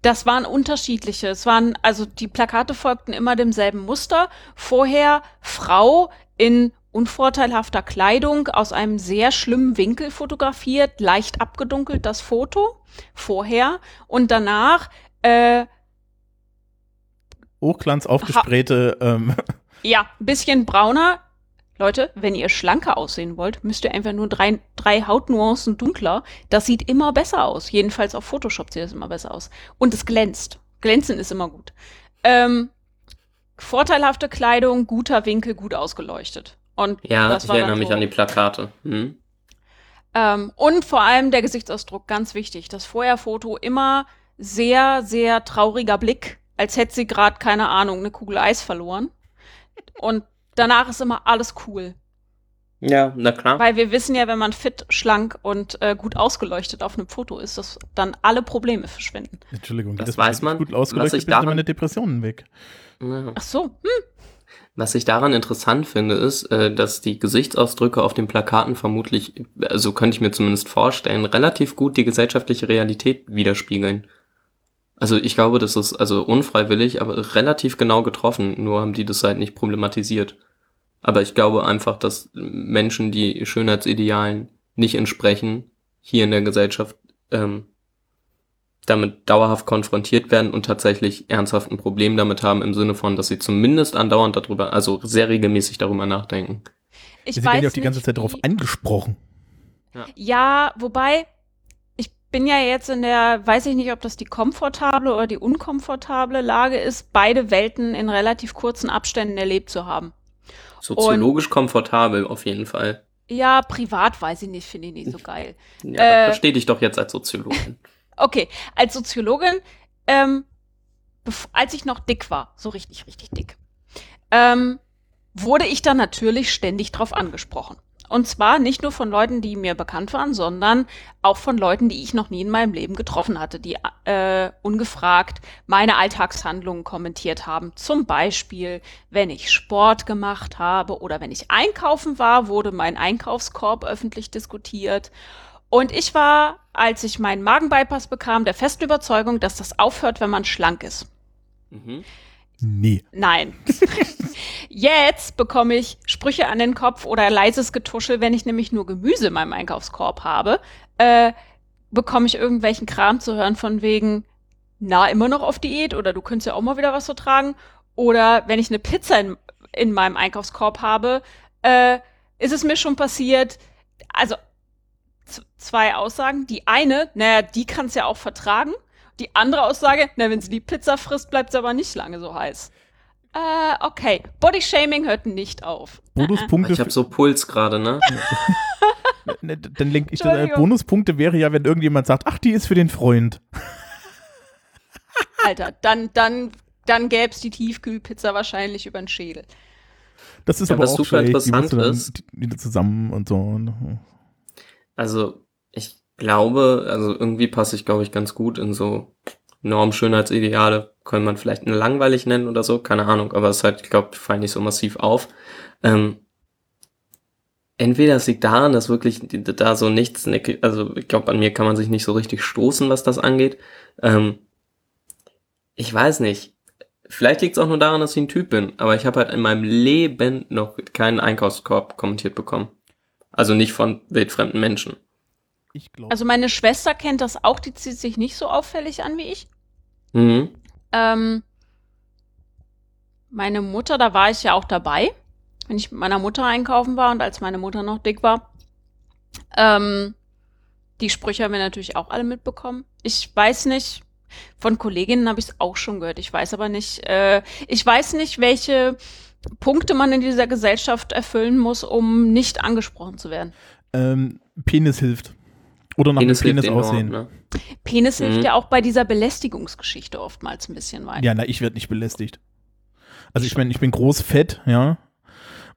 Das waren unterschiedliche. Es waren, also die Plakate folgten immer demselben Muster. Vorher Frau in unvorteilhafter Kleidung aus einem sehr schlimmen Winkel fotografiert, leicht abgedunkelt das Foto vorher und danach äh, Hochglanz aufgesprähte, ähm, Ja, ein bisschen brauner. Leute, wenn ihr schlanker aussehen wollt, müsst ihr einfach nur drei, drei Hautnuancen dunkler. Das sieht immer besser aus. Jedenfalls auf Photoshop sieht es immer besser aus. Und es glänzt. Glänzen ist immer gut. Ähm, vorteilhafte Kleidung, guter Winkel, gut ausgeleuchtet. Und Ja, das ich war erinnere dann mich so. an die Plakate. Hm? Ähm, und vor allem der Gesichtsausdruck, ganz wichtig. Das Vorherfoto immer sehr, sehr trauriger Blick, als hätte sie gerade, keine Ahnung, eine Kugel Eis verloren. Und danach ist immer alles cool. Ja, na klar. Weil wir wissen ja, wenn man fit, schlank und äh, gut ausgeleuchtet auf einem Foto ist, dass dann alle Probleme verschwinden. Entschuldigung, Das jedes weiß man. Gut ausgeleuchtet, ich bin ich daran- meine Depressionen weg. Ja. Ach so, hm, Was ich daran interessant finde, ist, äh, dass die Gesichtsausdrücke auf den Plakaten vermutlich, also könnte ich mir zumindest vorstellen, relativ gut die gesellschaftliche Realität widerspiegeln. Also ich glaube, das ist also unfreiwillig, aber relativ genau getroffen, nur haben die das halt nicht problematisiert. Aber ich glaube einfach, dass Menschen, die Schönheitsidealen nicht entsprechen, hier in der Gesellschaft ähm, damit dauerhaft konfrontiert werden und tatsächlich ernsthaft ein Problem damit haben, im Sinne von, dass sie zumindest andauernd darüber, also sehr regelmäßig darüber nachdenken. ich Sie weiß werden ja auch die ganze Zeit darauf angesprochen. Ja, wobei, ich bin ja jetzt in der, weiß ich nicht, ob das die komfortable oder die unkomfortable Lage ist, beide Welten in relativ kurzen Abständen erlebt zu haben. Soziologisch komfortabel auf jeden Fall. Ja, privat weiß ich nicht, finde ich nicht so geil. Ja, Äh. versteh dich doch jetzt als Soziologin. Okay, als Soziologin, ähm, als ich noch dick war, so richtig, richtig dick, ähm, wurde ich dann natürlich ständig drauf angesprochen. Und zwar nicht nur von Leuten, die mir bekannt waren, sondern auch von Leuten, die ich noch nie in meinem Leben getroffen hatte, die äh, ungefragt meine Alltagshandlungen kommentiert haben. Zum Beispiel, wenn ich Sport gemacht habe oder wenn ich einkaufen war, wurde mein Einkaufskorb öffentlich diskutiert. Und ich war, als ich meinen Magenbypass bekam, der festen Überzeugung, dass das aufhört, wenn man schlank ist. Mhm. Nee. Nein. Jetzt bekomme ich Sprüche an den Kopf oder leises Getuschel, wenn ich nämlich nur Gemüse in meinem Einkaufskorb habe, äh, bekomme ich irgendwelchen Kram zu hören von wegen, na, immer noch auf Diät oder du könntest ja auch mal wieder was vertragen. Oder wenn ich eine Pizza in, in meinem Einkaufskorb habe, äh, ist es mir schon passiert, also zwei Aussagen. Die eine, naja, die kann es ja auch vertragen. Die andere Aussage, na, wenn sie die Pizza frisst, bleibt sie aber nicht lange so heiß. Äh, okay. Bodyshaming hört nicht auf. Bonuspunkte. Ich habe so Puls gerade, ne? Ne, Dann lenke ich das. Bonuspunkte wäre ja, wenn irgendjemand sagt, ach, die ist für den Freund. Alter, dann, dann, dann gäb's die Tiefkühlpizza wahrscheinlich über den Schädel. Das ist Ja, aber was auch super. Die interessant dann ist- wieder zusammen und so. Also, ich glaube, also irgendwie passe ich, glaube ich, ganz gut in so Normschönheitsideale. Kann man vielleicht langweilig nennen oder so, keine Ahnung, aber es ist halt, ich glaube, fallen nicht so massiv auf. Ähm, entweder es liegt daran, dass wirklich da so nichts, also ich glaube, an mir kann man sich nicht so richtig stoßen, was das angeht. Ähm, ich weiß nicht. Vielleicht liegt es auch nur daran, dass ich ein Typ bin, aber ich habe halt in meinem Leben noch keinen Einkaufskorb kommentiert bekommen. Also nicht von wildfremden Menschen. ich glaube. Also meine Schwester kennt das auch, die zieht sich nicht so auffällig an wie ich. Mhm. Ähm, meine Mutter, da war ich ja auch dabei, wenn ich mit meiner Mutter einkaufen war und als meine Mutter noch dick war. Ähm, die Sprüche haben wir natürlich auch alle mitbekommen. Ich weiß nicht, von Kolleginnen habe ich es auch schon gehört. Ich weiß aber nicht, äh, ich weiß nicht, welche Punkte man in dieser Gesellschaft erfüllen muss, um nicht angesprochen zu werden. ähm, Penis hilft. Oder nach Penis dem hilft Penis enorm, aussehen. ne? Penis hilft Mhm. ja auch bei dieser Belästigungsgeschichte oftmals ein bisschen weiter. Ja, na, ich werde nicht belästigt. Also ich meine, ich bin groß fett, ja,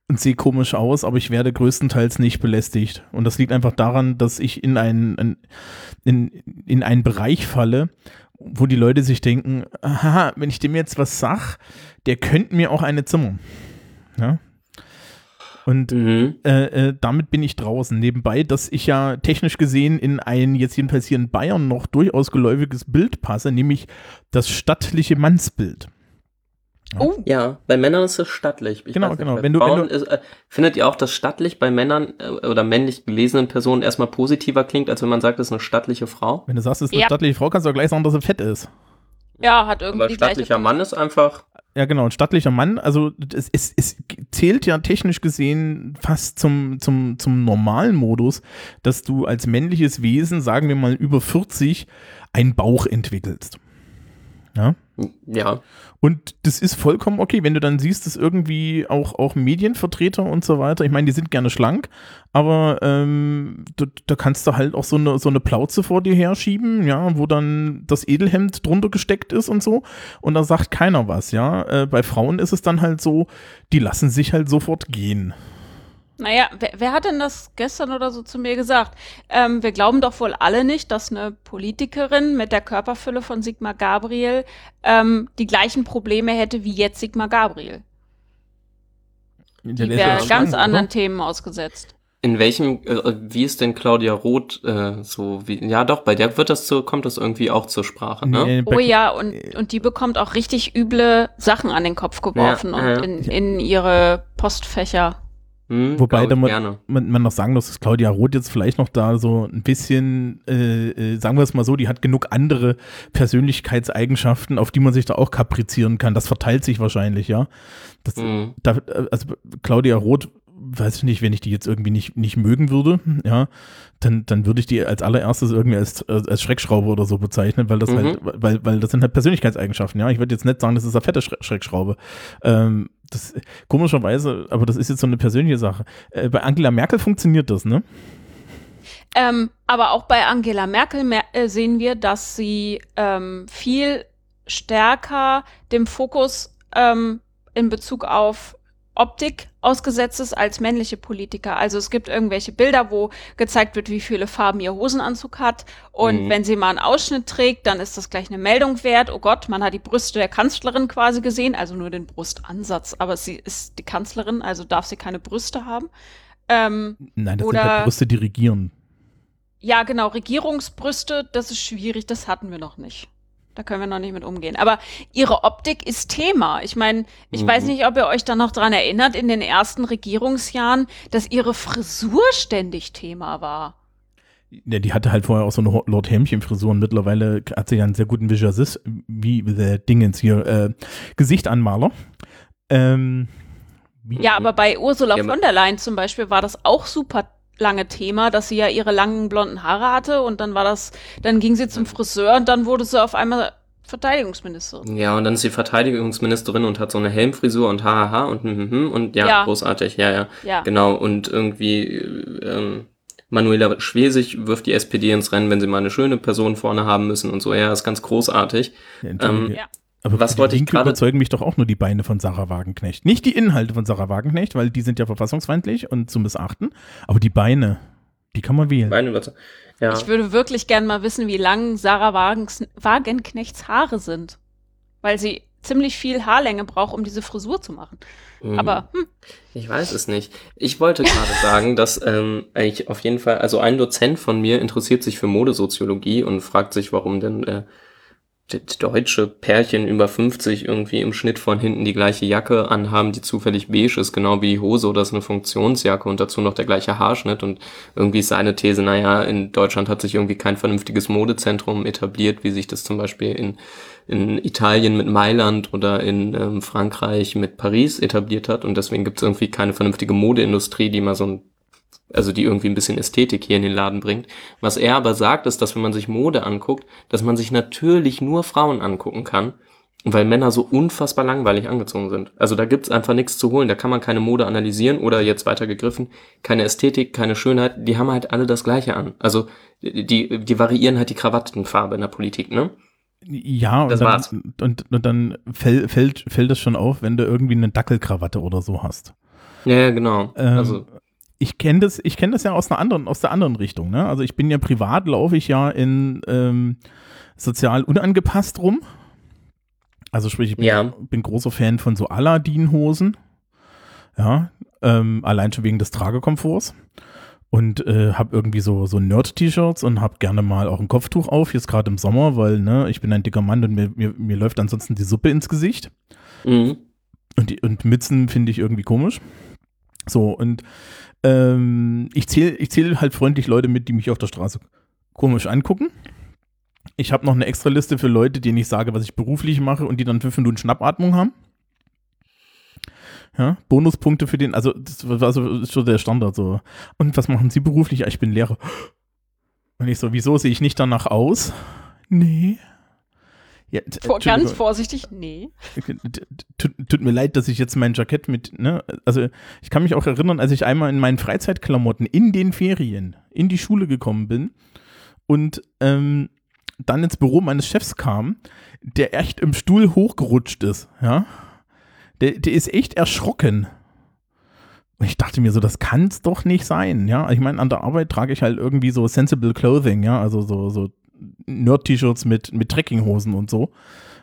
und sehe komisch aus, aber ich werde größtenteils nicht belästigt. Und das liegt einfach daran, dass ich in einen, in, in einen Bereich falle, wo die Leute sich denken, aha, wenn ich dem jetzt was sag, der könnte mir auch eine zimmern. Ja. Und Mhm. äh, äh, damit bin ich draußen. Nebenbei, dass ich ja technisch gesehen in ein, jetzt jedenfalls hier in Bayern, noch durchaus geläufiges Bild passe, nämlich das stattliche Mannsbild. Oh, Ja, bei Männern ist es stattlich. Ich Genau, nicht, genau. Wenn du- wenn du- ist, äh, findet ihr auch, dass stattlich bei Männern äh, oder männlich gelesenen Personen erstmal positiver klingt, als wenn man sagt, das ist eine stattliche Frau? Wenn du sagst, es ist eine Ja. stattliche Frau, kannst du auch gleich sagen, dass sie fett ist. ja, hat irgendwie Aber stattlicher Mann ist einfach, Ja, genau, ein stattlicher Mann, also es, es, es zählt ja technisch gesehen fast zum, zum, zum normalen Modus, dass du als männliches Wesen, sagen wir mal über 40, einen Bauch entwickelst. Ja. ja. Und das ist vollkommen okay, wenn du dann siehst, dass irgendwie auch, auch Medienvertreter und so weiter, ich meine, die sind gerne schlank, aber ähm, da, da kannst du halt auch so eine, so eine Plauze vor dir herschieben, ja, wo dann das Edelhemd drunter gesteckt ist und so. Und da sagt keiner was, ja. Äh, bei Frauen ist es dann halt so, die lassen sich halt sofort gehen. Naja, wer, wer hat denn das gestern oder so zu mir gesagt? Ähm, wir glauben doch wohl alle nicht, dass eine Politikerin mit der Körperfülle von Sigmar Gabriel ähm, die gleichen Probleme hätte wie jetzt Sigmar Gabriel. Die wäre ganz oder? anderen Themen ausgesetzt. In welchem, äh, wie ist denn Claudia Roth äh, so wie, ja doch, bei der wird das zu, kommt das irgendwie auch zur Sprache, ne? Nee, Oh ja, und, und die bekommt auch richtig üble Sachen an den Kopf geworfen Ja, ja. und in, in ihre Postfächer. Hm, Wobei da man, man, man noch sagen muss, dass Claudia Roth jetzt vielleicht noch da so ein bisschen, äh, äh, sagen wir es mal so, die hat genug andere Persönlichkeitseigenschaften, auf die man sich da auch kaprizieren kann. Das verteilt sich wahrscheinlich, ja. Das, Hm. da, also Claudia Roth, weiß ich nicht, wenn ich die jetzt irgendwie nicht, nicht mögen würde, ja, dann, dann würde ich die als allererstes irgendwie als, als Schreckschraube oder so bezeichnen, weil das Mhm. halt, weil, weil das sind halt Persönlichkeitseigenschaften, ja. Ich würde jetzt nicht sagen, das ist eine fette Schre- Schreckschraube. Ähm, das komischerweise, aber das ist jetzt so eine persönliche Sache. Äh, bei Angela Merkel funktioniert das, ne? Ähm, aber auch bei Angela Merkel mer äh, sehen wir, dass sie ähm, viel stärker dem Fokus ähm, in Bezug auf Optik ausgesetzt ist als männliche Politiker. Also es gibt irgendwelche Bilder, wo gezeigt wird, wie viele Farben ihr Hosenanzug hat. Und Mhm. wenn sie mal einen Ausschnitt trägt, dann ist das gleich eine Meldung wert. Oh Gott, man hat die Brüste der Kanzlerin quasi gesehen, also nur den Brustansatz. Aber sie ist die Kanzlerin, also darf sie keine Brüste haben. Ähm, Nein, das Oder- sind halt Brüste, die regieren. ja, genau, Regierungsbrüste, das ist schwierig, das hatten wir noch nicht. Da können wir noch nicht mit umgehen. Aber ihre Optik ist Thema. Ich meine, ich Mhm. weiß nicht, ob ihr euch da noch dran erinnert, in den ersten Regierungsjahren, dass ihre Frisur ständig Thema war. Ja, die hatte halt vorher auch so eine Lord Hämchen-Frisur und mittlerweile hat sie ja einen sehr guten Visagist, wie der Dingens hier, äh, Gesichtanmaler. Ähm, Ja, aber bei Ursula Ja, von der Leyen zum Beispiel war das auch super lange Thema, dass sie ja ihre langen blonden Haare hatte und dann war das, dann ging sie zum Friseur und dann wurde sie auf einmal Verteidigungsministerin. Ja, und dann ist sie Verteidigungsministerin und hat so eine Helmfrisur und hahaha und hm, hm, und ja, Ja. großartig, ja, ja. Ja. Genau, und irgendwie ähm, Manuela Schwesig wirft die SPD ins Rennen, wenn sie mal eine schöne Person vorne haben müssen und so. Ja, ist ganz großartig. Ja, ähm, Ja. Aber was wollte ich gerade- überzeugen mich doch auch nur die Beine von Sarah Wagenknecht. Nicht die Inhalte von Sarah Wagenknecht, weil die sind ja verfassungsfeindlich und zu missachten, aber die Beine, die kann man wählen. Wörter. Ja. Ich würde wirklich gern mal wissen, wie lang Sarah Wagens Wagenknechts Haare sind. Weil sie ziemlich viel Haarlänge braucht, um diese Frisur zu machen. Mhm. Aber hm, Ich weiß es nicht. Ich wollte gerade sagen, dass ähm, ich auf jeden Fall, also ein Dozent von mir interessiert sich für Modesoziologie und fragt sich, warum denn äh, deutsche Pärchen über 50 irgendwie im Schnitt von hinten die gleiche Jacke anhaben, die zufällig beige ist, genau wie die Hose oder ist eine Funktionsjacke und dazu noch der gleiche Haarschnitt und irgendwie ist seine These, naja, in Deutschland hat sich irgendwie kein vernünftiges Modezentrum etabliert, wie sich das zum Beispiel in in Italien mit Mailand oder in ähm, Frankreich mit Paris etabliert hat und deswegen gibt es irgendwie keine vernünftige Modeindustrie, die mal so ein, also die irgendwie ein bisschen Ästhetik hier in den Laden bringt. Was er aber sagt, ist, dass wenn man sich Mode anguckt, dass man sich natürlich nur Frauen angucken kann, weil Männer so unfassbar langweilig angezogen sind. Also da gibt's einfach nichts zu holen, da kann man keine Mode analysieren oder jetzt weiter gegriffen, keine Ästhetik, keine Schönheit, die haben halt alle das gleiche an. Also die, die variieren halt die Krawattenfarbe in der Politik, ne? Ja, und Das dann, war's. Und, und dann fäll, fällt, fällt es schon auf, wenn du irgendwie eine Dackelkrawatte oder so hast. Ja, ja, genau. Ähm, also, ich kenne das, ich kenne das ja aus einer anderen, aus der anderen Richtung. Ne? Also ich bin ja privat, laufe ich ja in ähm, sozial unangepasst rum. Also sprich, ich bin, Ja. bin großer Fan von so Aladdin-Hosen. Ja, ähm, allein schon wegen des Tragekomforts. Und äh, habe irgendwie so, so Nerd-T-Shirts und habe gerne mal auch ein Kopftuch auf, jetzt gerade im Sommer, weil ne, ich bin ein dicker Mann und mir, mir, mir läuft ansonsten die Suppe ins Gesicht. mhm. Und, die, und Mützen finde ich irgendwie komisch. So, und ähm, ich zähle ich zähl halt freundlich Leute mit, die mich auf der Straße komisch angucken. Ich habe noch eine extra Liste für Leute, denen ich sage, was ich beruflich mache und die dann fünf Minuten Schnappatmung haben. Ja, Bonuspunkte für den, also das war so, ist schon der Standard so. Und was machen Sie beruflich? Ich bin Lehrer. Und ich so, wieso sehe ich nicht danach aus? Nee. Ja, t- vor, ganz vorsichtig, nee. Tut, tut mir leid, dass ich jetzt mein Jackett mit, ne, also ich kann mich auch erinnern, als ich einmal in meinen Freizeitklamotten in den Ferien in die Schule gekommen bin und ähm, dann ins Büro meines Chefs kam, der echt im Stuhl hochgerutscht ist, ja. Der, der ist echt erschrocken. Und ich dachte mir so, das kann's doch nicht sein, ja. Ich meine, an der Arbeit trage ich halt irgendwie so sensible Clothing, ja, also so, so Nerd-T-Shirts mit, mit Trekkinghosen und so.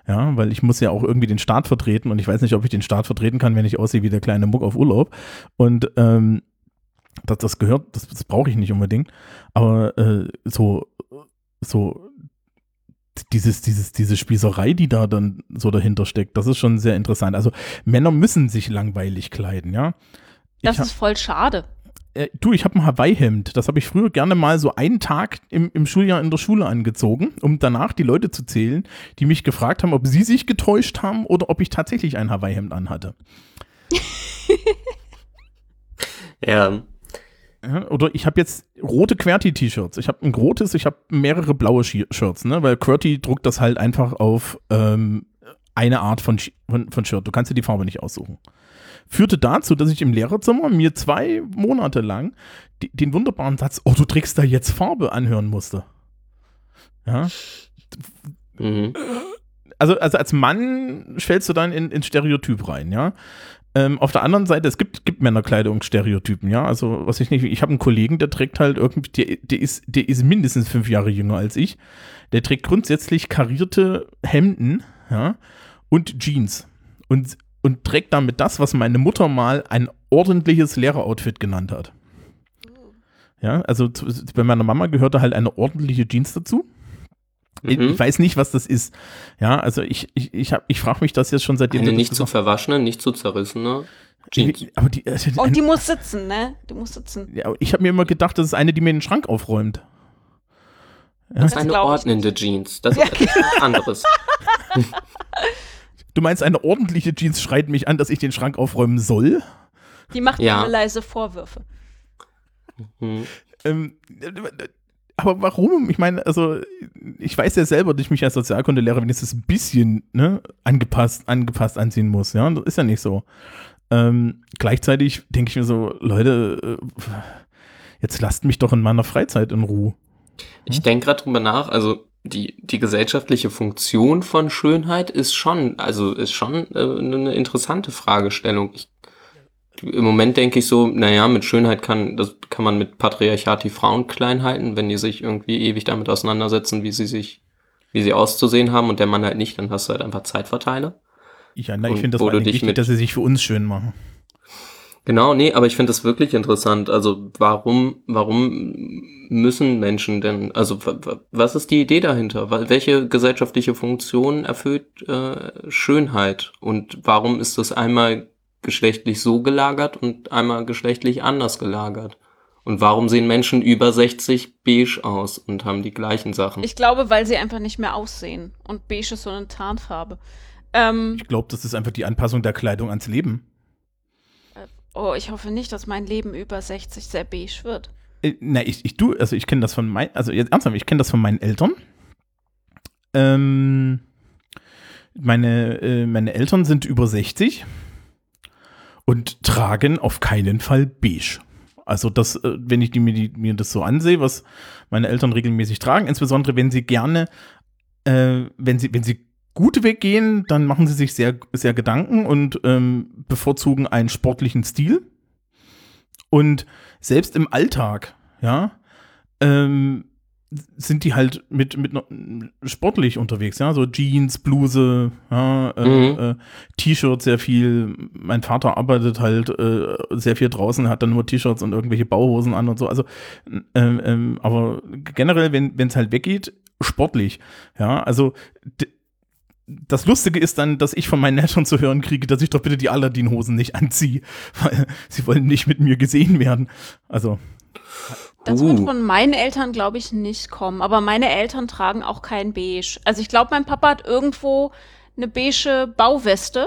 Ja, weil ich muss ja auch irgendwie den Staat vertreten und ich weiß nicht, ob ich den Staat vertreten kann, wenn ich aussehe wie der kleine Muck auf Urlaub. Und ähm, das, das gehört, das, das brauche ich nicht unbedingt. Aber äh, so, so dieses, dieses, diese Spießerei, die da dann so dahinter steckt, das ist schon sehr interessant. Also Männer müssen sich langweilig kleiden, ja. Ich Das ist voll schade. Äh, du, ich habe ein Hawaii-Hemd. Das habe ich früher gerne mal so einen Tag im, im Schuljahr in der Schule angezogen, um danach die Leute zu zählen, die mich gefragt haben, ob sie sich getäuscht haben oder ob ich tatsächlich ein Hawaii-Hemd anhatte. Ja, oder ich habe jetzt rote QWERTY-T-Shirts. Ich habe ein rotes, ich habe mehrere blaue Shi- Shirts, ne? weil QWERTY druckt das halt einfach auf ähm, eine Art von, von, von Shirt. Du kannst dir die Farbe nicht aussuchen. Führte dazu, dass ich im Lehrerzimmer mir zwei Monate lang die, den wunderbaren Satz, oh, du trägst da jetzt Farbe anhören musste. Ja, Mhm. also, also als Mann fällst du dann in, in Stereotyp rein, ja. Ähm, auf der anderen Seite, es gibt, gibt Männerkleidungsstereotypen, ja. Also, was ich nicht, ich habe einen Kollegen, der trägt halt irgendwie, der, der, ist, der ist mindestens fünf Jahre jünger als ich. Der trägt grundsätzlich karierte Hemden, ja, und Jeans. Und, und trägt damit das, was meine Mutter mal ein ordentliches Lehreroutfit genannt hat. Ja, also bei meiner Mama gehörte halt eine ordentliche Jeans dazu. Ich- Mhm. Ich weiß nicht, was das ist. Ja, also ich, ich, ich, hab- ich frage mich das jetzt schon seitdem. Eine nicht zu verwaschene, nicht zu zerrissene Jeans. Aber die, also Und die muss sitzen, ne? Die muss sitzen. ja, ich habe mir immer gedacht, das ist eine, die mir den Schrank aufräumt. Das ist eine ordnende Jeans. Das ist etwas anderes. Du meinst, eine ordentliche Jeans schreit mich an, dass ich den Schrank aufräumen soll? Die macht Ja. mir leise Vorwürfe. Mhm. Ähm, aber warum? Ich meine, also ich weiß ja selber, dass ich mich als Sozialkundelehrer wenigstens ein bisschen ne, angepasst, angepasst anziehen muss. Ja, das ist ja nicht so. Ähm, gleichzeitig denke ich mir so, Leute, äh, jetzt lasst mich doch in meiner Freizeit in Ruhe. Ich denke gerade drüber nach, also die, die gesellschaftliche Funktion von Schönheit ist schon, also ist schon äh, eine interessante Fragestellung. Ich, Im Moment denke ich so, naja, mit Schönheit kann, das kann man mit Patriarchat die Frauen klein halten, wenn die sich irgendwie ewig damit auseinandersetzen, wie sie sich, wie sie auszusehen haben und der Mann halt nicht, dann hast du halt einfach Zeitverteile. Ja, na, ich finde das dich wichtig, dass sie sich für uns schön machen. Genau, nee, aber ich finde das wirklich interessant. Also warum, warum müssen Menschen denn, also wa- wa- was ist die Idee dahinter? Welche gesellschaftliche Funktion erfüllt äh, Schönheit? Und warum ist das einmal geschlechtlich so gelagert und einmal geschlechtlich anders gelagert? Und warum sehen Menschen über 60 beige aus und haben die gleichen Sachen? Ich glaube, weil sie einfach nicht mehr aussehen. Und beige ist so eine Tarnfarbe. Ähm, Ich glaube, das ist einfach die Anpassung der Kleidung ans Leben. Oh, ich hoffe nicht, dass mein Leben über 60 sehr beige wird. Äh, na, ich, ich du, also ich kenne das von meinen, also jetzt ernsthaft, ich kenne das von meinen Eltern. Ähm, meine, äh, meine Eltern sind über 60 und tragen auf keinen Fall beige. Also das, äh, wenn ich die, mir, die, mir das so ansehe, was meine Eltern regelmäßig tragen, insbesondere wenn sie gerne, äh, wenn sie, wenn sie gut weggehen, dann machen sie sich sehr, sehr Gedanken und ähm, bevorzugen einen sportlichen Stil. Und selbst im Alltag, ja, ähm, sind die halt mit, mit sportlich unterwegs, ja, so Jeans, Bluse, ja, äh, Mhm. äh, T-Shirt sehr viel. Mein Vater arbeitet halt äh, sehr viel draußen, hat dann nur T-Shirts und irgendwelche Bauhosen an und so. Also, ähm, ähm, aber generell, wenn es halt weggeht, sportlich, ja, also das Lustige ist dann, dass ich von meinen Eltern zu hören kriege, dass ich doch bitte die Aladdin-Hosen nicht anziehe, weil sie wollen nicht mit mir gesehen werden. Also, Das wird Uh. von meinen Eltern, glaube ich, nicht kommen. Aber meine Eltern tragen auch kein Beige. Also ich glaube, mein Papa hat irgendwo eine beige Bauweste.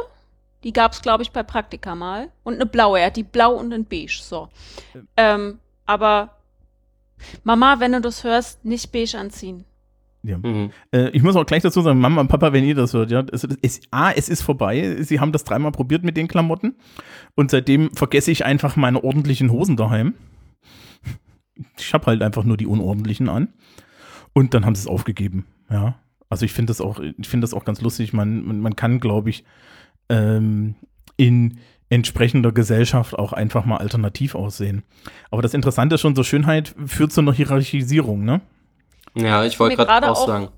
Die gab es, glaube ich, bei Praktika mal. Und eine blaue. Er hat die blau und ein beige. So. Ähm, aber Mama, wenn du das hörst, nicht beige anziehen. Ja. Mhm. Äh, ich muss auch gleich dazu sagen, Mama und Papa, wenn ihr das hört, ja, es, es, A, es ist vorbei. Sie haben das dreimal probiert mit den Klamotten und seitdem vergesse ich einfach meine ordentlichen Hosen daheim. Ich habe halt einfach nur die unordentlichen an und dann haben sie es aufgegeben. Ja, also ich finde das auch, ich finde das auch ganz lustig. Man, man, man kann, glaube ich, ähm, in entsprechender Gesellschaft auch einfach mal alternativ aussehen. Aber das Interessante ist schon, so Schönheit führt zu einer Hierarchisierung, ne? Ja, ich wollte gerade auch sagen.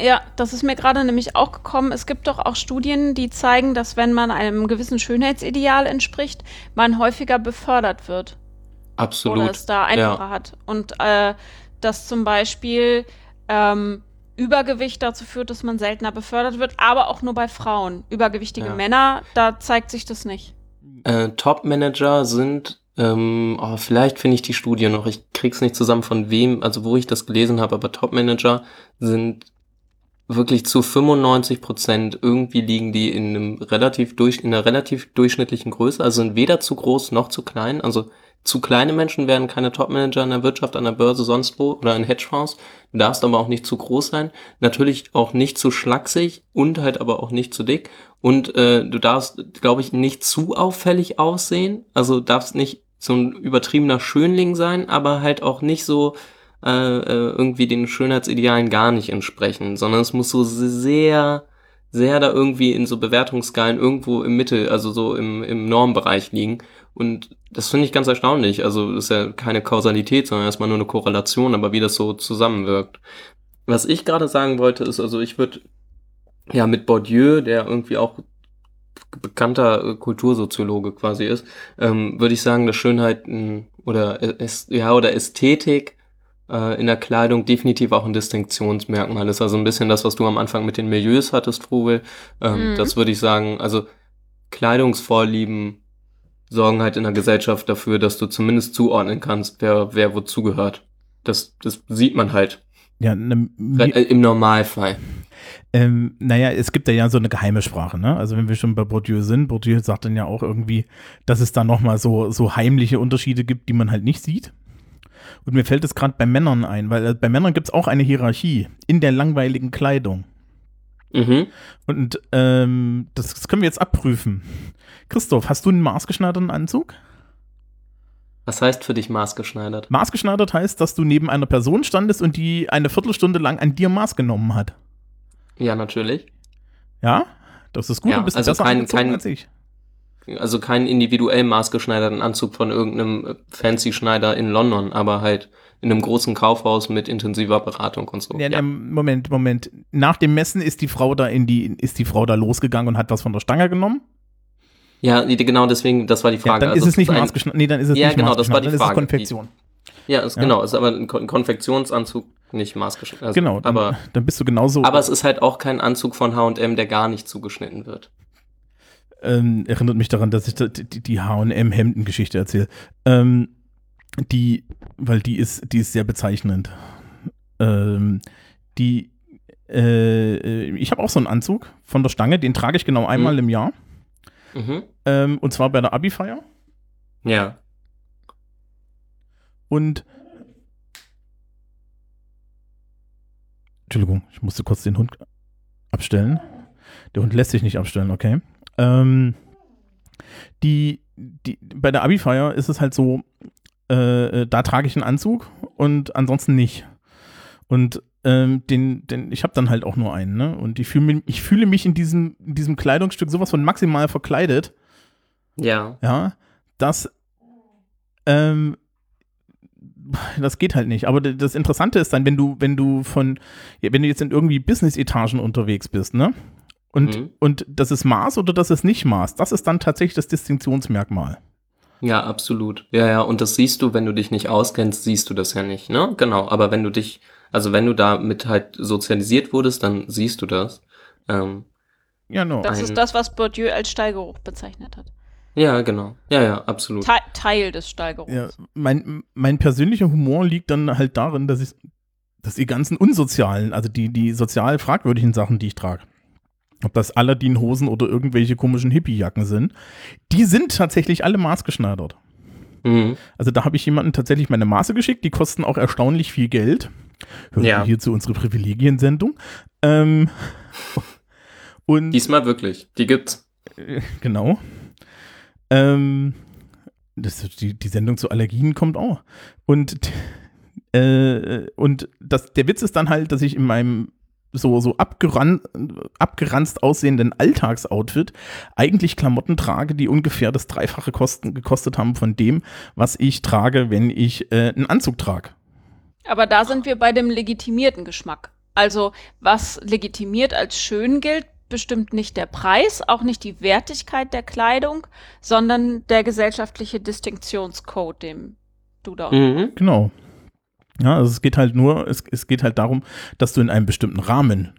Ja, das ist mir gerade nämlich auch gekommen. Es gibt doch auch Studien, die zeigen, dass wenn man einem gewissen Schönheitsideal entspricht, man häufiger befördert wird. Absolut. oder es da einfacher hat. Und äh, dass zum Beispiel ähm, Übergewicht dazu führt, dass man seltener befördert wird, aber auch nur bei Frauen. Übergewichtige Ja. Männer, da zeigt sich das nicht. Äh, Top-Manager sind, ähm, oh, vielleicht finde ich die Studie noch, ich krieg's nicht zusammen von wem, also wo ich das gelesen habe, aber Top-Manager sind wirklich zu 95 Prozent irgendwie liegen die in einem relativ durch, in einer relativ durchschnittlichen Größe, also sind weder zu groß noch zu klein, also zu kleine Menschen werden keine Topmanager in der Wirtschaft, an der Börse, sonst wo oder in Hedgefonds. Du darfst aber auch nicht zu groß sein. Natürlich auch nicht zu schlaksig und halt aber auch nicht zu dick. Und äh, du darfst, glaube ich, nicht zu auffällig aussehen. Also darfst nicht so ein übertriebener Schönling sein, aber halt auch nicht so äh, äh, irgendwie den Schönheitsidealen gar nicht entsprechen, sondern es muss so sehr, sehr da irgendwie in so Bewertungsskalen irgendwo im Mittel, also so im, im Normbereich liegen. Und das finde ich ganz erstaunlich. Also ist ja keine Kausalität, sondern erstmal nur eine Korrelation, aber wie das so zusammenwirkt. Was ich gerade sagen wollte, ist, also ich würde ja mit Bourdieu, der irgendwie auch bekannter äh, Kultursoziologe quasi ist, ähm, würde ich sagen, dass Schönheit mh, oder es, ja oder Ästhetik äh, in der Kleidung definitiv auch ein Distinktionsmerkmal ist. Also ein bisschen das, was du am Anfang mit den Milieus hattest, Frubel. Ähm, Mhm. Das würde ich sagen, also Kleidungsvorlieben sorgen halt in der Gesellschaft dafür, dass du zumindest zuordnen kannst, wer, wer wozu gehört. Das, das sieht man halt. Ja, ne, Äh, Im Normalfall. Ähm, naja, es gibt ja, ja so eine geheime Sprache, ne? Also wenn wir schon bei Bourdieu sind, Bourdieu sagt dann ja auch irgendwie, dass es da nochmal so, so heimliche Unterschiede gibt, die man halt nicht sieht. Und mir fällt es gerade bei Männern ein, weil äh, bei Männern gibt es auch eine Hierarchie in der langweiligen Kleidung. Mhm. Und ähm, das, das können wir jetzt abprüfen. Christoph, hast du einen maßgeschneiderten Anzug? Was heißt für dich maßgeschneidert? Maßgeschneidert heißt, dass du neben einer Person standest und die eine Viertelstunde lang an dir Maß genommen hat. Ja, natürlich. Ja? Das ist gut, Ja, du bist also besser kein- kein- als ich. Also keinen individuell maßgeschneiderten Anzug von irgendeinem äh, fancy Schneider in London, aber halt in einem großen Kaufhaus mit intensiver Beratung und so. Ja, ja. Moment, Moment. Nach dem Messen ist die Frau da in die, ist die Frau da losgegangen und hat was von der Stange genommen? ja, genau deswegen, das war die Ja, Frage. dann Also ist es nicht maßgeschneidert. Nee, dann ist es Ja, nicht genau, das war die Frage. dann ist es Konfektion. Ja, ist, Ja. genau, ist aber ein Kon Konfektionsanzug nicht maßgeschneidert. Also, Genau, dann, aber, dann bist du genauso. aber es ist halt auch kein Anzug von H&M, der gar nicht zugeschnitten wird. ähm, erinnert mich daran, dass ich die, die H&M-Hemden-Geschichte erzähle. Ähm, die, weil die ist, die ist sehr bezeichnend. Ähm, die, äh, ich habe auch so einen Anzug von der Stange, den trage ich genau einmal Mhm. im Jahr. Mhm. Ähm, und zwar bei der Abi-Feier. Ja. Und Entschuldigung, ich musste kurz den Hund abstellen. Der Hund lässt sich nicht abstellen, okay. Ähm, die, die, bei der Abi-Feier ist es halt so, äh, äh, da trage ich einen Anzug und ansonsten nicht. Und ähm, den, den, ich habe dann halt auch nur einen, ne? Und ich fühle mich, ich fühle mich in diesem, in diesem Kleidungsstück sowas von maximal verkleidet, Ja. ja, dass ähm, das geht halt nicht. Aber das Interessante ist dann, wenn du, wenn du von, wenn du jetzt in irgendwie Business-Etagen unterwegs bist, ne? Und, Mhm. und das ist Maß oder das ist nicht Maß, das ist dann tatsächlich das Distinktionsmerkmal. Ja, absolut. Ja, ja, und das siehst du, wenn du dich nicht auskennst, siehst du das ja nicht, ne? Genau, aber wenn du dich, also wenn du damit halt sozialisiert wurdest, dann siehst du das. Ähm, Ja, no. Das ist das, was Bourdieu als Stallgeruch bezeichnet hat. Ja, genau. Ja, ja, absolut. Te Teil des Stallgeruchs. Ja, mein, mein persönlicher Humor liegt dann halt darin, dass ich, dass die ganzen unsozialen, also die, die sozial fragwürdigen Sachen, die ich trage, ob das Aladdin-Hosen oder irgendwelche komischen Hippie-Jacken sind, die sind tatsächlich alle maßgeschneidert. Mhm. Also da habe ich jemanden tatsächlich meine Maße geschickt, die kosten auch erstaunlich viel Geld. Hören Ja. Sie hierzu unsere Privilegiensendung. Ähm, und Diesmal wirklich. Die gibt's. genau. Ähm, das, die, die Sendung zu Allergien kommt auch. Und, äh, und das, der Witz ist dann halt, dass ich in meinem so, so abgeran, abgeranzt aussehenden Alltagsoutfit eigentlich Klamotten trage, die ungefähr das Dreifache kosten, gekostet haben von dem, was ich trage, wenn ich äh, einen Anzug trage. Aber da sind wir bei dem legitimierten Geschmack. Also, was legitimiert als schön gilt, bestimmt nicht der Preis, auch nicht die Wertigkeit der Kleidung, sondern der gesellschaftliche Distinktionscode, dem du da. Mhm. Genau. Ja, also es geht halt nur, es, es geht halt darum, dass du in einem bestimmten Rahmen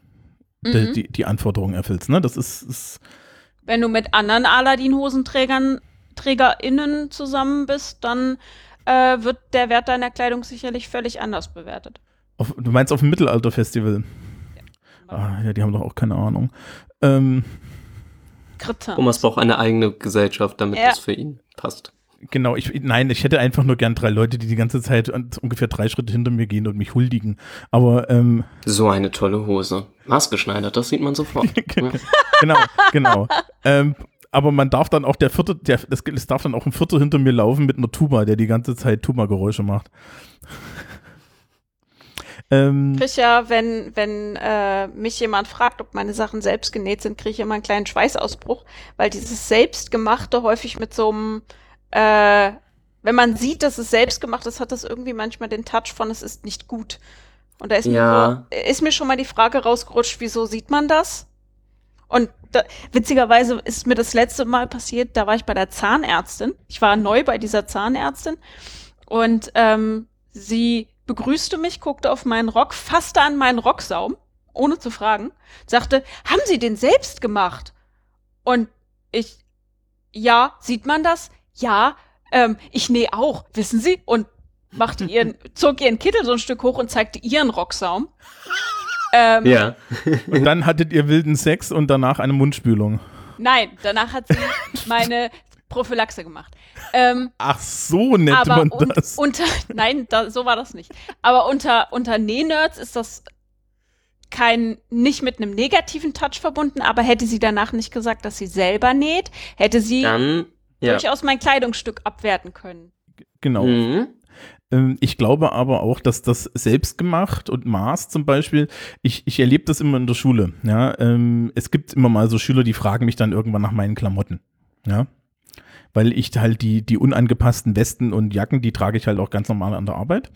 die, Mhm. die, die Anforderungen erfüllst. Ne? Das ist, ist Wenn du mit anderen Aladdin-Hosenträgern, TrägerInnen zusammen bist, dann äh, wird der Wert deiner Kleidung sicherlich völlig anders bewertet. auf, du meinst auf dem Mittelalterfestival. Ah, ja, die haben doch auch keine Ahnung. Ähm, Kritter. Thomas braucht eine eigene Gesellschaft, damit Ja. es für ihn passt. Genau, ich, nein, ich hätte einfach nur gern drei Leute, die die ganze Zeit ungefähr drei Schritte hinter mir gehen und mich huldigen. Aber ähm, So eine tolle Hose. Maßgeschneidert, das sieht man sofort. Ja. genau, genau. ähm, aber man darf dann auch der vierte, der, das, es darf dann auch ein Vierter hinter mir laufen mit einer Tuba, der die ganze Zeit Tuba-Geräusche macht. Ähm, Krieg ja, wenn, wenn äh, mich jemand fragt, ob meine Sachen selbst genäht sind, kriege ich immer einen kleinen Schweißausbruch, weil dieses Selbstgemachte häufig mit so einem, äh, wenn man sieht, dass es selbst gemacht ist, hat das irgendwie manchmal den Touch von, es ist nicht gut. Und da ist, Ja. mir, so, ist mir schon mal die Frage rausgerutscht, wieso sieht man das? Und da, witzigerweise ist mir das letzte Mal passiert, da war ich bei der Zahnärztin. Ich war neu bei dieser Zahnärztin und ähm, sie begrüßte mich, guckte auf meinen Rock, fasste an meinen Rocksaum, ohne zu fragen, sagte, haben Sie den selbst gemacht? Und ich, ja, sieht man das? Ja, ähm, ich nähe auch, wissen Sie? Und machte ihren, zog ihren Kittel so ein Stück hoch und zeigte ihren Rocksaum. Ähm, ja. und dann hattet ihr wilden Sex und danach eine Mundspülung. Nein, danach hat sie meine Prophylaxe gemacht. Ähm, Ach, so nennt aber man un das. unter, nein, da, so war das nicht. Aber unter, unter Nähnerds ist das kein, nicht mit einem negativen Touch verbunden, aber hätte sie danach nicht gesagt, dass sie selber näht, hätte sie Dann, ja. durchaus mein Kleidungsstück abwerten können. genau. Mhm. Ähm, Ich glaube aber auch, dass das selbstgemacht und Maß zum Beispiel, ich, ich erlebe das immer in der Schule. Ja, ähm, es gibt immer mal so Schüler, die fragen mich dann irgendwann nach meinen Klamotten. Ja, weil ich halt die, die unangepassten Westen und Jacken, die trage ich halt auch ganz normal an der Arbeit.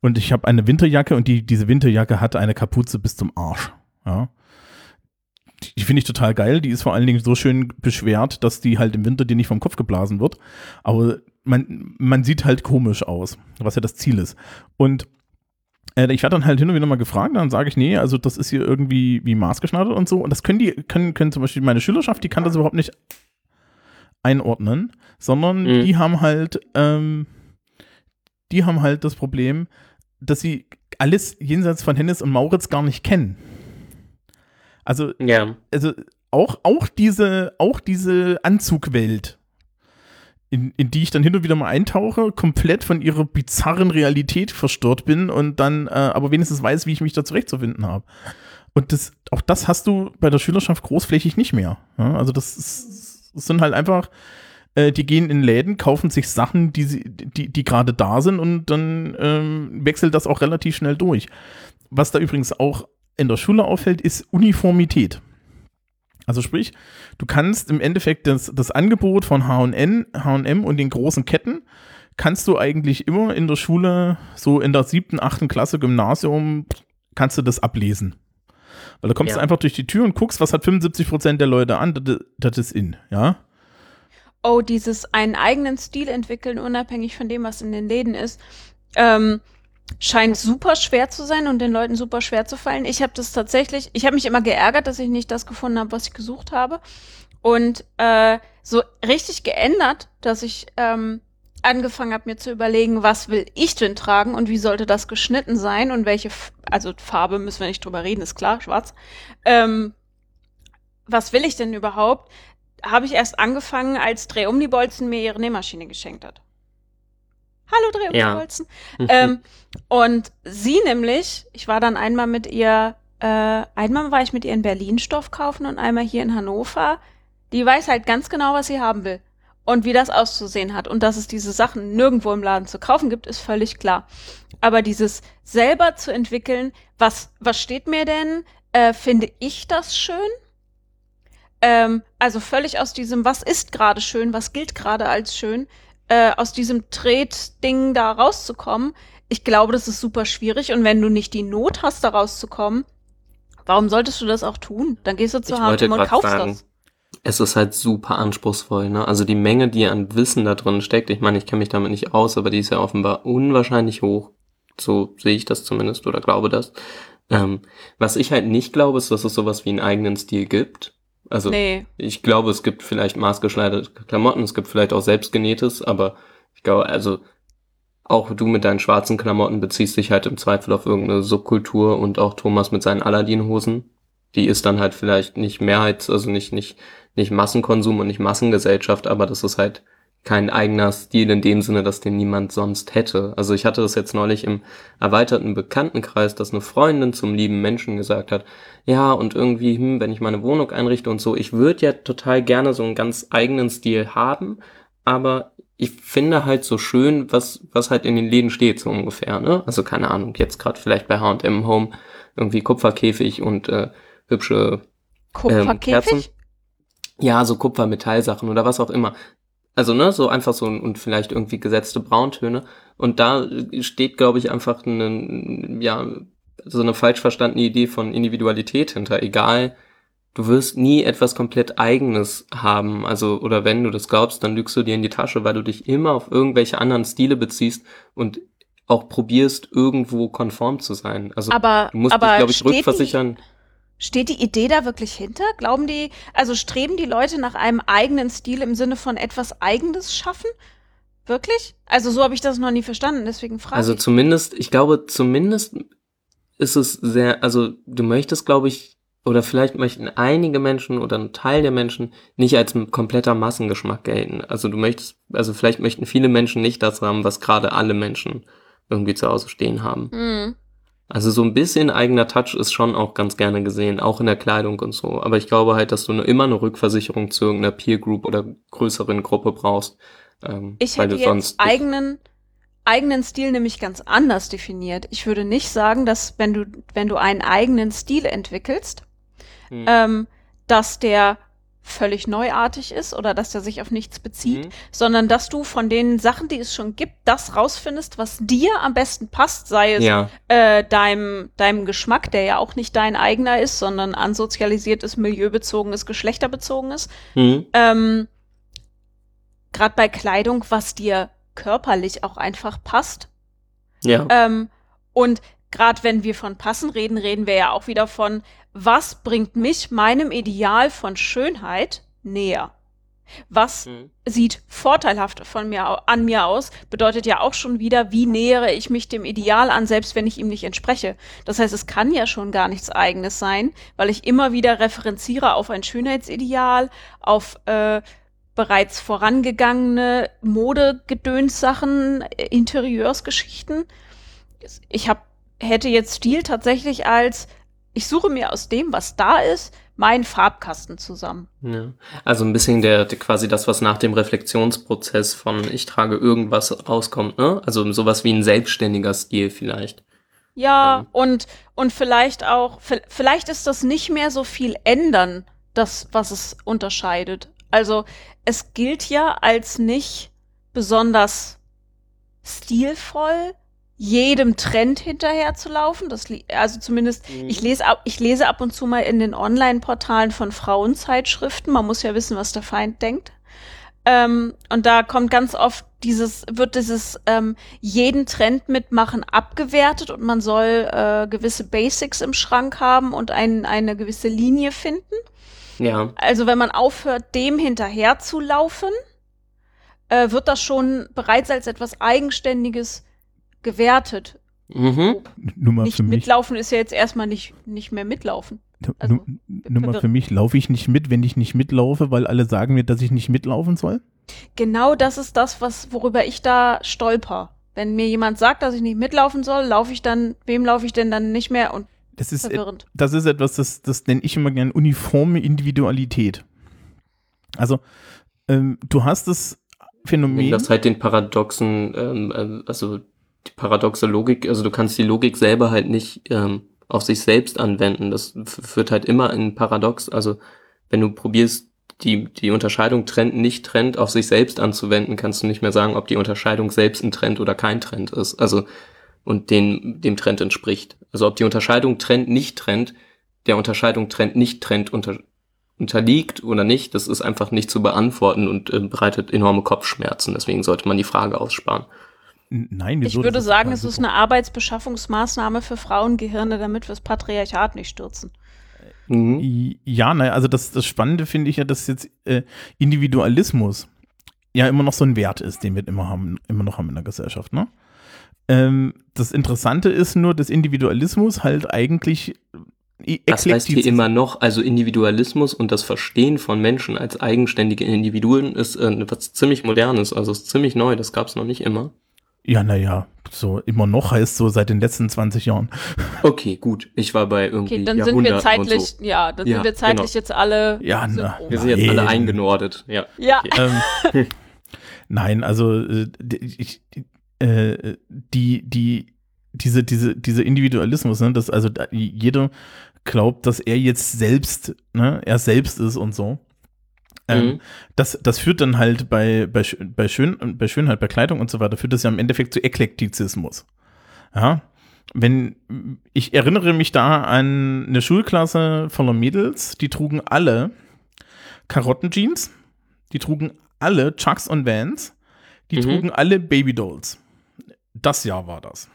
Und ich habe eine Winterjacke und die, diese Winterjacke hat eine Kapuze bis zum Arsch. Ja. Die- finde ich total geil. Die ist vor allen Dingen so schön beschwert, dass die halt im Winter dir nicht vom Kopf geblasen wird. Aber man, man sieht halt komisch aus, was ja das Ziel ist. Und äh, ich werde dann halt hin und wieder mal gefragt, dann sage ich, nee, also das ist hier irgendwie wie maßgeschneidert und so. Und das können die, können, können zum Beispiel meine Schülerschaft, die kann das überhaupt nicht einordnen, sondern Mhm. die haben halt, ähm, die haben halt das Problem, dass sie alles jenseits von Hennes und Mauritz gar nicht kennen. Also Ja. also auch, auch diese, auch diese Anzugwelt, in, in die ich dann hin und wieder mal eintauche, komplett von ihrer bizarren Realität verstört bin und dann äh, aber wenigstens weiß, wie ich mich da zurechtzufinden habe. Und das, auch das hast du bei der Schülerschaft großflächig nicht mehr. Ja, also das, ist, das sind halt einfach, äh, die gehen in Läden, kaufen sich Sachen, die, sie, die, die gerade da sind und dann ähm, wechselt das auch relativ schnell durch. Was da übrigens auch in der Schule auffällt, ist Uniformität. Also sprich, du kannst im Endeffekt das, das Angebot von H&M H&M und den großen Ketten kannst du eigentlich immer in der Schule, so in der siebten, achten Klasse Gymnasium, kannst du das ablesen. Weil da kommst Ja. du einfach durch die Tür und guckst, was hat 75% der Leute an, das, das ist in, ja. Oh, dieses einen eigenen Stil entwickeln, unabhängig von dem, was in den Läden ist, ähm, scheint super schwer zu sein und den Leuten super schwer zu fallen. Ich habe das tatsächlich, ich habe mich immer geärgert, dass ich nicht das gefunden habe, was ich gesucht habe. Und äh, so richtig geändert, dass ich ähm, angefangen habe, mir zu überlegen, was will ich denn tragen und wie sollte das geschnitten sein und welche, F also Farbe müssen wir nicht drüber reden, ist klar, schwarz. Ähm, was will ich denn überhaupt? Habe ich erst angefangen, als Dreh um die Bolzen mir ihre Nähmaschine geschenkt hat. Hallo Dreh um Ja. die Bolzen. ähm, und sie nämlich, ich war dann einmal mit ihr, äh, einmal war ich mit ihr in Berlin Stoff kaufen und einmal hier in Hannover. Die weiß halt ganz genau, was sie haben will. Und wie das auszusehen hat. Und dass es diese Sachen nirgendwo im Laden zu kaufen gibt, ist völlig klar. Aber dieses selber zu entwickeln, was, was steht mir denn? Äh, finde ich das schön? Ähm, also völlig aus diesem, was ist gerade schön, was gilt gerade als schön, äh, aus diesem Tretding da rauszukommen. Ich glaube, das ist super schwierig. Und wenn du nicht die Not hast, da rauszukommen, warum solltest du das auch tun? Dann gehst du zu H&M und kaufst sagen, das. Es ist halt super anspruchsvoll, ne? Also die Menge, die an Wissen da drin steckt, ich meine, ich kenne mich damit nicht aus, aber die ist ja offenbar unwahrscheinlich hoch. So sehe ich das zumindest oder glaube das. Ähm, was ich halt nicht glaube, ist, dass es sowas wie einen eigenen Stil gibt. Also Nee. ich glaube, es gibt vielleicht maßgeschneiderte Klamotten, es gibt vielleicht auch selbstgenähtes, aber ich glaube, also auch du mit deinen schwarzen Klamotten beziehst dich halt im Zweifel auf irgendeine Subkultur und auch Thomas mit seinen Aladdin-Hosen. Die ist dann halt vielleicht nicht Mehrheits-, also nicht, nicht, nicht Massenkonsum und nicht Massengesellschaft, aber das ist halt kein eigener Stil in dem Sinne, dass den niemand sonst hätte. Also ich hatte das jetzt neulich im erweiterten Bekanntenkreis, dass eine Freundin zum lieben Menschen gesagt hat, ja, und irgendwie, hm, wenn ich meine Wohnung einrichte und so, ich würde ja total gerne so einen ganz eigenen Stil haben, aber ich finde halt so schön, was, was halt in den Läden steht, so ungefähr, ne? Also keine Ahnung, jetzt gerade vielleicht bei H&M Home irgendwie Kupferkäfig und äh, hübsche ähm, Kerzen. Ja, so Kupfermetallsachen oder was auch immer. Also, ne, so einfach so und vielleicht irgendwie gesetzte Brauntöne. Und da steht, glaube ich, einfach eine, ja, so eine falsch verstandene Idee von Individualität hinter. Egal, du wirst nie etwas komplett eigenes haben. Also, oder wenn du das glaubst, dann lügst du dir in die Tasche, weil du dich immer auf irgendwelche anderen Stile beziehst und auch probierst, irgendwo konform zu sein. Also, Aber, du musst aber dich, glaube ich, steht die- rückversichern. Steht die Idee da wirklich hinter? Glauben die, also streben die Leute nach einem eigenen Stil im Sinne von etwas Eigenes schaffen? Wirklich? Also so habe ich das noch nie verstanden, deswegen frage Also ich. zumindest, ich glaube, zumindest ist es sehr, also du möchtest, glaube ich, oder vielleicht möchten einige Menschen oder ein Teil der Menschen nicht als ein kompletter Massengeschmack gelten. Also du möchtest, also vielleicht möchten viele Menschen nicht das haben, was gerade alle Menschen irgendwie zu Hause stehen haben. Hm. Also so ein bisschen eigener Touch ist schon auch ganz gerne gesehen, auch in der Kleidung und so. Aber ich glaube halt, dass du immer eine Rückversicherung zu irgendeiner Peer Group oder größeren Gruppe brauchst. Ähm, Ich weil hätte du jetzt sonst eigenen, eigenen Stil nämlich ganz anders definiert. Ich würde nicht sagen, dass wenn du, wenn du einen eigenen Stil entwickelst, Hm. ähm, dass der völlig neuartig ist oder dass der sich auf nichts bezieht, Mhm. sondern dass du von den Sachen, die es schon gibt, das rausfindest, was dir am besten passt, sei es Ja, äh, deinem, deinem Geschmack, der ja auch nicht dein eigener ist, sondern ansozialisiertes, milieubezogenes, geschlechterbezogenes. hm. Ähm, Gerade bei Kleidung, was dir körperlich auch einfach passt. ja. Ähm, und gerade wenn wir von passen reden, reden wir ja auch wieder von, was bringt mich meinem Ideal von Schönheit näher? Was Hm. sieht vorteilhaft von mir an mir aus, bedeutet ja auch schon wieder, wie nähere ich mich dem Ideal an, selbst wenn ich ihm nicht entspreche. Das heißt, es kann ja schon gar nichts eigenes sein, weil ich immer wieder referenziere auf ein Schönheitsideal, auf äh, bereits vorangegangene Modegedönssachen, äh, Interieursgeschichten. Ich hab, hätte jetzt Stil tatsächlich als, ich suche mir aus dem, was da ist, meinen Farbkasten zusammen. Ja. Also ein bisschen der, der quasi das, was nach dem Reflexionsprozess von ich trage irgendwas rauskommt, ne? Also sowas wie ein selbstständiger Stil vielleicht. Ja, Ähm. und, und vielleicht auch, vi- vielleicht ist das nicht mehr so viel ändern, das, was es unterscheidet. Also, es gilt ja als nicht besonders stilvoll, jedem Trend hinterher zu laufen. Das, also zumindest, Mhm. ich lese ab, ich lese ab und zu mal in den Online-Portalen von Frauenzeitschriften. Man muss ja wissen, was der Feind denkt. Ähm, und da kommt ganz oft dieses, wird dieses ähm, jeden Trend mitmachen abgewertet und man soll äh, gewisse Basics im Schrank haben und ein, eine gewisse Linie finden. Ja. Also wenn man aufhört, dem hinterher zu laufen, äh, wird das schon bereits als etwas Eigenständiges gewertet. Mhm. Nur mal nicht für mich. mitlaufen ist ja jetzt erstmal nicht, nicht mehr mitlaufen. also, mal für mich, laufe ich nicht mit, wenn ich nicht mitlaufe, weil alle sagen mir, dass ich nicht mitlaufen soll? Genau das ist das, was, worüber ich da stolper. Wenn mir jemand sagt, dass ich nicht mitlaufen soll, laufe ich dann, wem laufe ich denn dann nicht mehr und Das ist, verwirrend. das ist etwas, das, das nenne ich immer gern uniforme Individualität. Also, ähm, du hast das Phänomen. Das halt den paradoxen, ähm, ähm, also die paradoxe Logik, also du kannst die Logik selber halt nicht ähm, auf sich selbst anwenden. Das führt halt immer in Paradox. Also wenn du probierst, die, die Unterscheidung Trend, nicht Trend auf sich selbst anzuwenden, kannst du nicht mehr sagen, ob die Unterscheidung selbst ein Trend oder kein Trend ist. Also und den, dem Trend entspricht. Also ob die Unterscheidung Trend, nicht Trend, der Unterscheidung Trend, nicht Trend unter, unterliegt oder nicht, das ist einfach nicht zu beantworten und äh, bereitet enorme Kopfschmerzen. Deswegen sollte man die Frage aussparen. Nein, Ich wieso? würde Das sagen, es ist eine Arbeitsbeschaffungsmaßnahme für Frauengehirne, damit wir das Patriarchat nicht stürzen. Mhm. I- Ja, naja, also das, das Spannende finde ich ja, dass jetzt äh, Individualismus ja immer noch so ein Wert ist, den wir immer haben, immer noch haben in der Gesellschaft, ne? Ähm, das Interessante ist nur, dass Individualismus halt eigentlich Das heißt hier immer noch, also Individualismus und das Verstehen von Menschen als eigenständige Individuen ist äh, was ziemlich modernes, also ist ziemlich neu, das gab es noch nicht immer. Ja, naja, so immer noch heißt so seit den letzten 20 Jahren. Okay, gut. Ich war bei irgendwie Okay, dann sind wir zeitlich, so. ja, dann Ja, sind wir zeitlich genau. jetzt alle. Ja, na. Wir sind jetzt alle Nein. eingenordet, ja. Ja, ähm, nein, also äh, die- ich, äh, die, die, diese, diese, diese Individualismus, ne, dass also da, jeder glaubt, dass er jetzt selbst, ne, er selbst ist und so. Ähm, Mhm. das, das führt dann halt bei, bei, bei, Schön, bei Schönheit, bei Kleidung und so weiter, führt das ja im Endeffekt zu Eklektizismus. Ja. Wenn, ich erinnere mich da an eine Schulklasse voller Mädels, die trugen alle Karottenjeans, die trugen alle Chucks und Vans, die Mhm. trugen alle Babydolls. Das Jahr war das.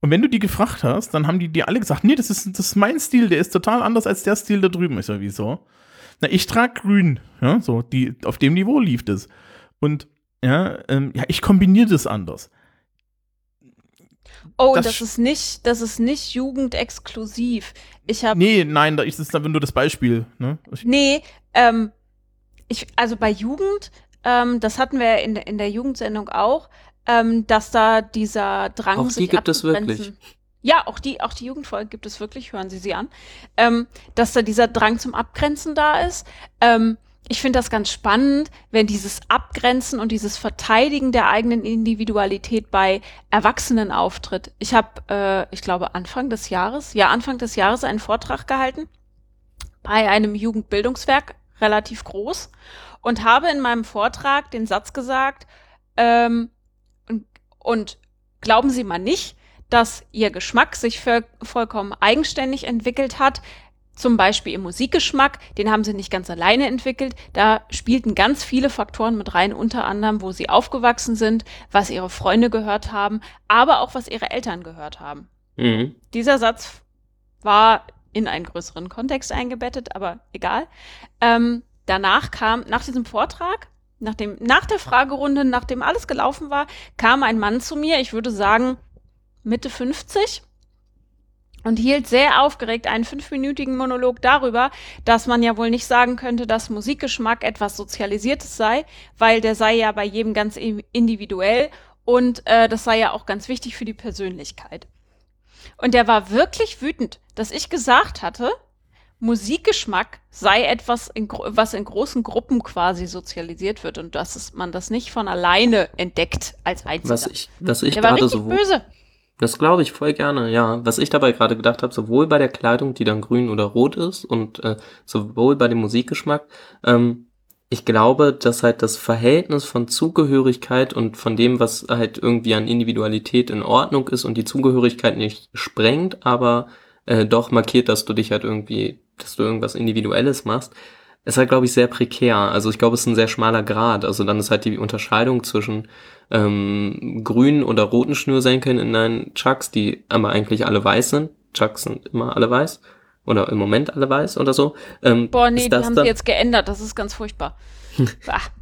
Und wenn du die gefragt hast, dann haben die dir alle gesagt, nee, das ist, das ist mein Stil, der ist total anders als der Stil da drüben. Ich so, wieso? Na, ich trage grün, ja, so, die, auf dem Niveau lief das. Und, ja, ähm, ja, ich kombiniere das anders. oh, das das, ist nicht, das ist nicht jugendexklusiv. Ich habe Nee, nein, da ist es dann nur das Beispiel, ne? Ich, Nee, ähm, ich, also bei Jugend, ähm, das hatten wir ja in, der- in der Jugendsendung auch, ähm, dass da dieser Drang Auch die sich gibt es wirklich. Ja, auch die, auch die Jugendfolge gibt es wirklich, hören Sie sie an, ähm, dass da dieser Drang zum Abgrenzen da ist. Ähm, ich finde das ganz spannend, wenn dieses Abgrenzen und dieses Verteidigen der eigenen Individualität bei Erwachsenen auftritt. Ich habe, äh, ich glaube, Anfang des Jahres, ja, Anfang des Jahres einen Vortrag gehalten bei einem Jugendbildungswerk, relativ groß, und habe in meinem Vortrag den Satz gesagt, ähm, und, und glauben Sie mal nicht, dass Ihr Geschmack sich voll, vollkommen eigenständig entwickelt hat. Zum Beispiel Ihr Musikgeschmack, den haben Sie nicht ganz alleine entwickelt. Da spielten ganz viele Faktoren mit rein, unter anderem, wo Sie aufgewachsen sind, was Ihre Freunde gehört haben, aber auch was Ihre Eltern gehört haben. Mhm. Dieser Satz war in einen größeren Kontext eingebettet, aber egal. Ähm, danach kam, nach diesem Vortrag, nach, dem, nach der Fragerunde, nachdem alles gelaufen war, kam ein Mann zu mir, ich würde sagen Mitte 50, und hielt sehr aufgeregt einen fünfminütigen Monolog darüber, dass man ja wohl nicht sagen könnte, dass Musikgeschmack etwas Sozialisiertes sei, weil der sei ja bei jedem ganz individuell und äh, das sei ja auch ganz wichtig für die Persönlichkeit. Und der war wirklich wütend, dass ich gesagt hatte, Musikgeschmack sei etwas, in, was in großen Gruppen quasi sozialisiert wird und dass es, man das nicht von alleine entdeckt als Einziger. Was ich, was ich der war gerade so, böse. Das glaube ich voll gerne, ja. Was ich dabei gerade gedacht habe, sowohl bei der Kleidung, die dann grün oder rot ist, und äh, sowohl bei dem Musikgeschmack, ähm, ich glaube, dass halt das Verhältnis von Zugehörigkeit und von dem, was halt irgendwie an Individualität in Ordnung ist und die Zugehörigkeit nicht sprengt, aber äh, doch markiert, dass du dich halt irgendwie, dass du irgendwas Individuelles machst, ist halt, glaube ich, sehr prekär. Also ich glaube, es ist ein sehr schmaler Grad. Also dann ist halt die Unterscheidung zwischen ähm, grünen oder roten Schnürsenkeln in deinen Chucks, die aber eigentlich alle weiß sind. Chucks sind immer alle weiß. Oder im Moment alle weiß oder so. Ähm, Boah, nee, die das haben sie jetzt geändert. Das ist ganz furchtbar.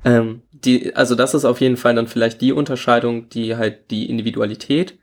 Ähm, die, also das ist auf jeden Fall dann vielleicht die Unterscheidung, die halt die Individualität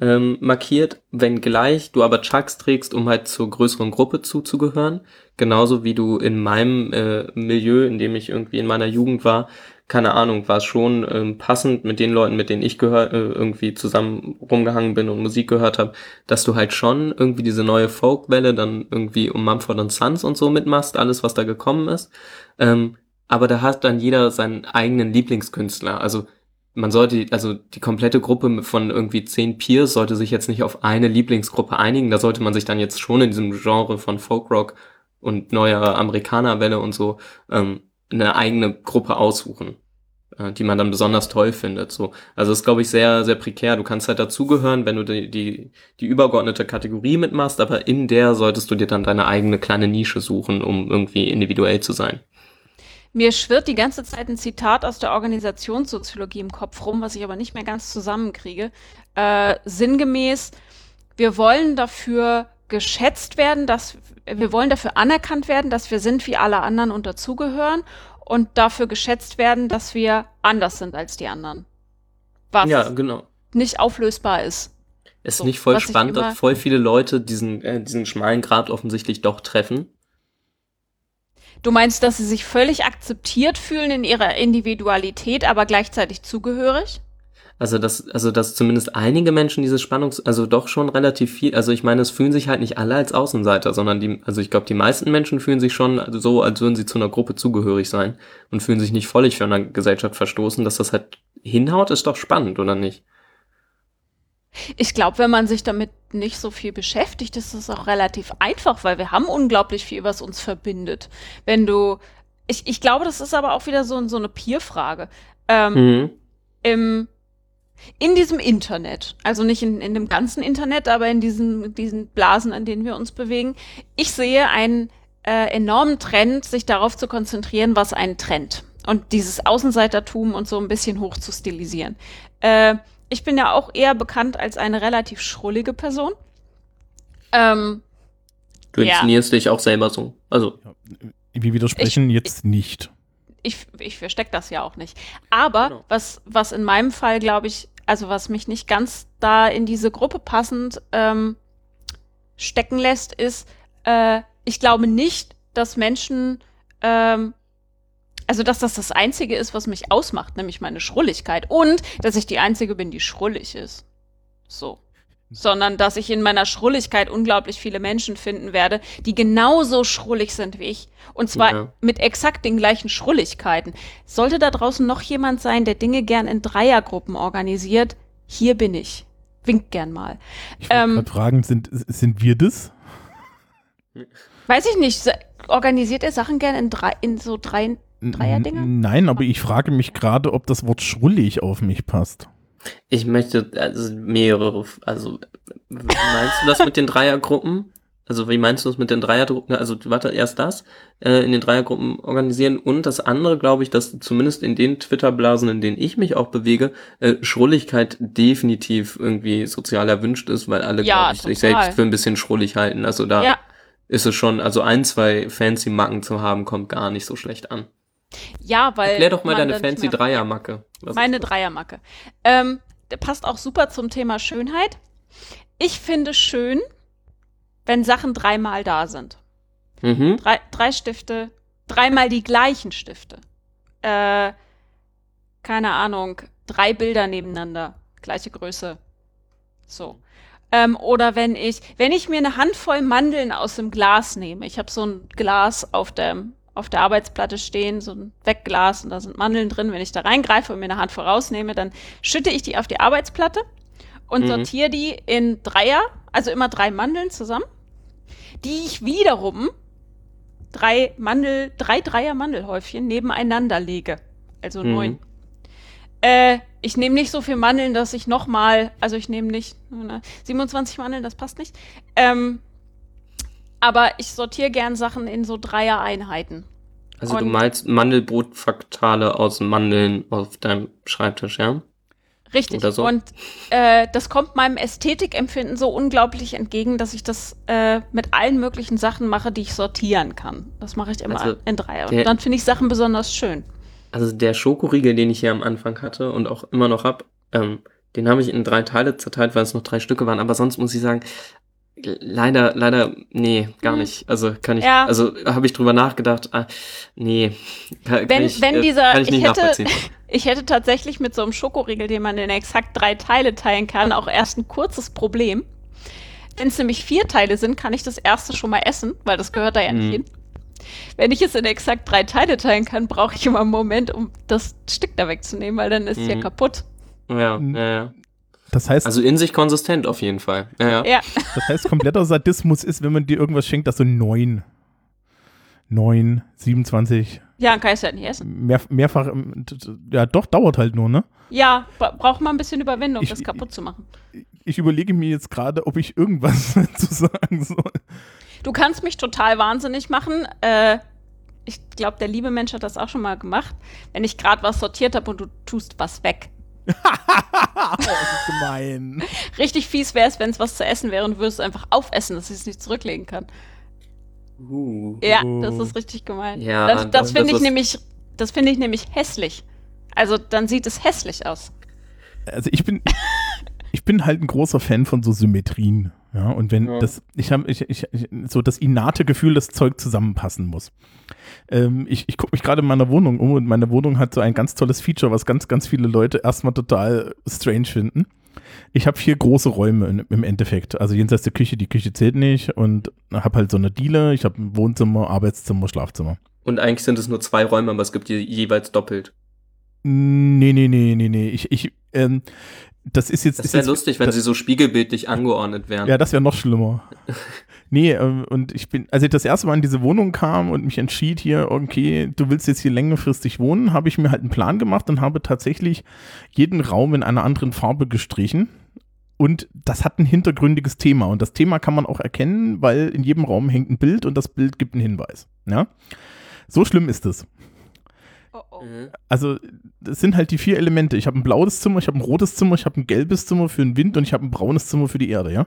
ähm, markiert, wenngleich du aber Chucks trägst, um halt zur größeren Gruppe zuzugehören. Genauso wie du in meinem äh, Milieu, in dem ich irgendwie in meiner Jugend war, keine Ahnung, war es schon ähm, passend mit den Leuten, mit denen ich gehör, äh, irgendwie zusammen rumgehangen bin und Musik gehört habe, dass du halt schon irgendwie diese neue Folkwelle dann irgendwie um Mumford Sons und so mitmachst, alles was da gekommen ist. Ähm, aber da hat dann jeder seinen eigenen Lieblingskünstler. Also man sollte, also die komplette Gruppe von irgendwie zehn Peers sollte sich jetzt nicht auf eine Lieblingsgruppe einigen. Da sollte man sich dann jetzt schon in diesem Genre von Folkrock und neuer Amerikanerwelle und so ähm, eine eigene Gruppe aussuchen, äh, die man dann besonders toll findet. So, also das ist glaube ich sehr, sehr prekär. Du kannst halt dazugehören, wenn du die, die die übergeordnete Kategorie mitmachst, aber in der solltest du dir dann deine eigene kleine Nische suchen, um irgendwie individuell zu sein. Mir schwirrt die ganze Zeit ein Zitat aus der Organisationssoziologie im Kopf rum, was ich aber nicht mehr ganz zusammenkriege. Äh, sinngemäß, wir wollen dafür geschätzt werden, dass wir wollen dafür anerkannt werden, dass wir sind wie alle anderen und dazugehören und dafür geschätzt werden, dass wir anders sind als die anderen. Was Ja, genau. nicht auflösbar ist. Ist So, nicht voll spannend, dass voll viele Leute diesen, äh, diesen schmalen Grat offensichtlich doch treffen? Du meinst, dass sie sich völlig akzeptiert fühlen in ihrer Individualität, aber gleichzeitig zugehörig? Also dass, also dass zumindest einige Menschen diese Spannungs, also doch schon relativ viel, also ich meine, es fühlen sich halt nicht alle als Außenseiter, sondern die, also ich glaube, die meisten Menschen fühlen sich schon so, als würden sie zu einer Gruppe zugehörig sein und fühlen sich nicht völlig von der Gesellschaft verstoßen, dass das halt hinhaut, ist doch spannend, oder nicht? Ich glaube, wenn man sich damit nicht so viel beschäftigt, ist es auch relativ einfach, weil wir haben unglaublich viel, was uns verbindet. Wenn du, ich, ich glaube, das ist aber auch wieder so, so eine Peer-Frage. Ähm, Mhm. im, in diesem Internet, also nicht in, in dem ganzen Internet, aber in diesen, diesen Blasen, an denen wir uns bewegen, ich sehe einen äh, enormen Trend, sich darauf zu konzentrieren, was einen trennt. Und dieses Außenseitertum und so ein bisschen hoch zu stilisieren. Äh, ich bin ja auch eher bekannt als eine relativ schrullige Person. Ähm, Du Ja. inszenierst dich auch selber so. Also, Wir widersprechen jetzt nicht. ich, ich versteck das ja auch nicht. Aber Genau. was, was in meinem Fall, glaube ich, also was mich nicht ganz da in diese Gruppe passend ähm, stecken lässt, ist, äh, ich glaube nicht, dass Menschen, ähm, also dass das das Einzige ist, was mich ausmacht, nämlich meine Schrulligkeit. Und dass ich die Einzige bin, die schrullig ist. So. Sondern dass ich in meiner Schrulligkeit unglaublich viele Menschen finden werde, die genauso schrullig sind wie ich. Und zwar Ja. mit exakt den gleichen Schrulligkeiten. Sollte da draußen noch jemand sein, der Dinge gern in Dreiergruppen organisiert, hier bin ich. Wink gern mal. Ich Ähm, fragen, sind, sind wir das? Weiß ich nicht, organisiert er Sachen gern in, drei, in so drei, Dreierdinger? Nein, aber ich frage mich gerade, ob das Wort schrullig auf mich passt. ich möchte also mehrere, also wie meinst du das mit den Dreiergruppen? Also wie meinst du das mit den Dreiergruppen? Also warte, erst das äh, in den Dreiergruppen organisieren und das andere, glaube ich, dass zumindest in den Twitter-Blasen, in denen ich mich auch bewege, äh, Schrulligkeit definitiv irgendwie sozial erwünscht ist, weil alle, Ja, glaube ich, sich selbst für ein bisschen schrullig halten. Also da Ja, ist es schon, also ein, zwei fancy Macken zu haben, kommt gar nicht so schlecht an. Ja, weil. Erklär doch mal deine fancy Dreiermacke. Was Meine? Dreiermacke. Ähm, der passt auch super zum Thema Schönheit. Ich finde schön, wenn Sachen dreimal da sind. Mhm. Drei, drei Stifte, dreimal die gleichen Stifte. Äh, keine Ahnung, drei Bilder nebeneinander, gleiche Größe. So. Ähm, oder wenn ich, wenn ich mir eine Handvoll Mandeln aus dem Glas nehme, ich habe so ein Glas auf der, auf der Arbeitsplatte stehen, so ein Wegglas und da sind Mandeln drin. Wenn ich da reingreife und mir eine Handvoll rausnehme, dann schütte ich die auf die Arbeitsplatte und Mhm. sortiere die in Dreier, also immer drei Mandeln zusammen, die ich wiederum drei Mandel, drei Dreier Mandelhäufchen nebeneinander lege. Also Mhm. neun. Äh, ich nehme nicht so viel Mandeln, dass ich nochmal, also ich nehme nicht ne, 27 Mandeln, das passt nicht. Ähm, aber ich sortiere gern Sachen in so Dreier-Einheiten. Also du Und- malst Mandelbrotfaktale aus Mandeln auf deinem Schreibtisch, ja? Richtig. So. Und äh, das kommt meinem Ästhetikempfinden so unglaublich entgegen, dass ich das äh, mit allen möglichen Sachen mache, die ich sortieren kann. Das mache ich immer Also, in Dreier. Und dann finde ich Sachen besonders schön. Also der Schokoriegel, den ich hier am Anfang hatte und auch immer noch hab, ähm, den habe ich in drei Teile zerteilt, weil es noch drei Stücke waren. Aber sonst muss ich sagen, leider, leider, nee, gar Hm. nicht. Also kann ich, Ja. also habe ich drüber nachgedacht, ah, nee, kann, Wenn- ich, wenn äh, dieser- kann ich nicht ich hätte-. Ich hätte tatsächlich mit so einem Schokoriegel, den man in exakt drei Teile teilen kann, auch erst ein kurzes Problem. Wenn es nämlich vier Teile sind, kann ich das erste schon mal essen, weil das gehört da ja nicht Mhm. hin. Wenn ich es in exakt drei Teile teilen kann, brauche ich immer einen Moment, um das Stück da wegzunehmen, weil dann ist es ja Mhm. kaputt. Ja, Mhm. ja, ja. Das heißt, Also in sich konsistent auf jeden Fall. Ja, ja. Ja, das heißt, kompletter Sadismus ist, wenn man dir irgendwas schenkt, das so neun, neun, 27, ja, dann kann ich es halt nicht essen. mehr, mehrfach, ja doch, dauert halt nur, ne? Ja, bra braucht man ein bisschen Überwindung, Ich- das kaputt zu machen. Ich überlege mir jetzt gerade, ob ich irgendwas zu sagen soll. Du kannst mich total wahnsinnig machen. Äh, ich glaube, der liebe Mensch hat das auch schon mal gemacht. Wenn ich gerade was sortiert habe und du tust was weg. oh, das ist gemein. Richtig fies wäre es, wenn es was zu essen wäre und du würdest es einfach aufessen, dass ich es nicht zurücklegen kann. Uh. Ja, Oh. das ist richtig gemein. Ja, das das- finde ich nämlich, das finde ich nämlich hässlich. Also dann sieht es hässlich aus. Also ich bin, ich, bin halt ein großer Fan von so Symmetrien. Ja, und wenn Ja. das, ich habe ich, ich, ich, so das innate Gefühl, das Zeug zusammenpassen muss. Ähm, ich ich gucke mich gerade in meiner Wohnung um und meine Wohnung hat so ein ganz tolles Feature, was ganz, ganz viele Leute erstmal total strange finden. Ich habe vier große Räume in, im Endeffekt. Also jenseits der Küche, die Küche zählt nicht und habe halt so eine Diele. Ich habe ein Wohnzimmer, Arbeitszimmer, Schlafzimmer. Und eigentlich sind es nur zwei Räume, aber es gibt je, jeweils doppelt. Nee, nee, nee, nee, nee. Ich, ich, ähm, das ist jetzt. Das ist wäre lustig, wenn das, sie so spiegelbildlich angeordnet wären. Ja, das wäre noch schlimmer. nee, ähm, und ich bin, als ich das erste Mal in diese Wohnung kam und mich entschied hier, okay, du willst jetzt hier längerfristig wohnen, habe ich mir halt einen Plan gemacht und habe tatsächlich jeden Raum in einer anderen Farbe gestrichen. Und das hat ein hintergründiges Thema. Und das Thema kann man auch erkennen, weil in jedem Raum hängt ein Bild und das Bild gibt einen Hinweis. Ja? So schlimm ist es. Oh, oh. Mhm. Also, das sind halt die vier Elemente. Ich habe ein blaues Zimmer, ich habe ein rotes Zimmer, ich habe ein gelbes Zimmer für den Wind und ich habe ein braunes Zimmer für die Erde, ja.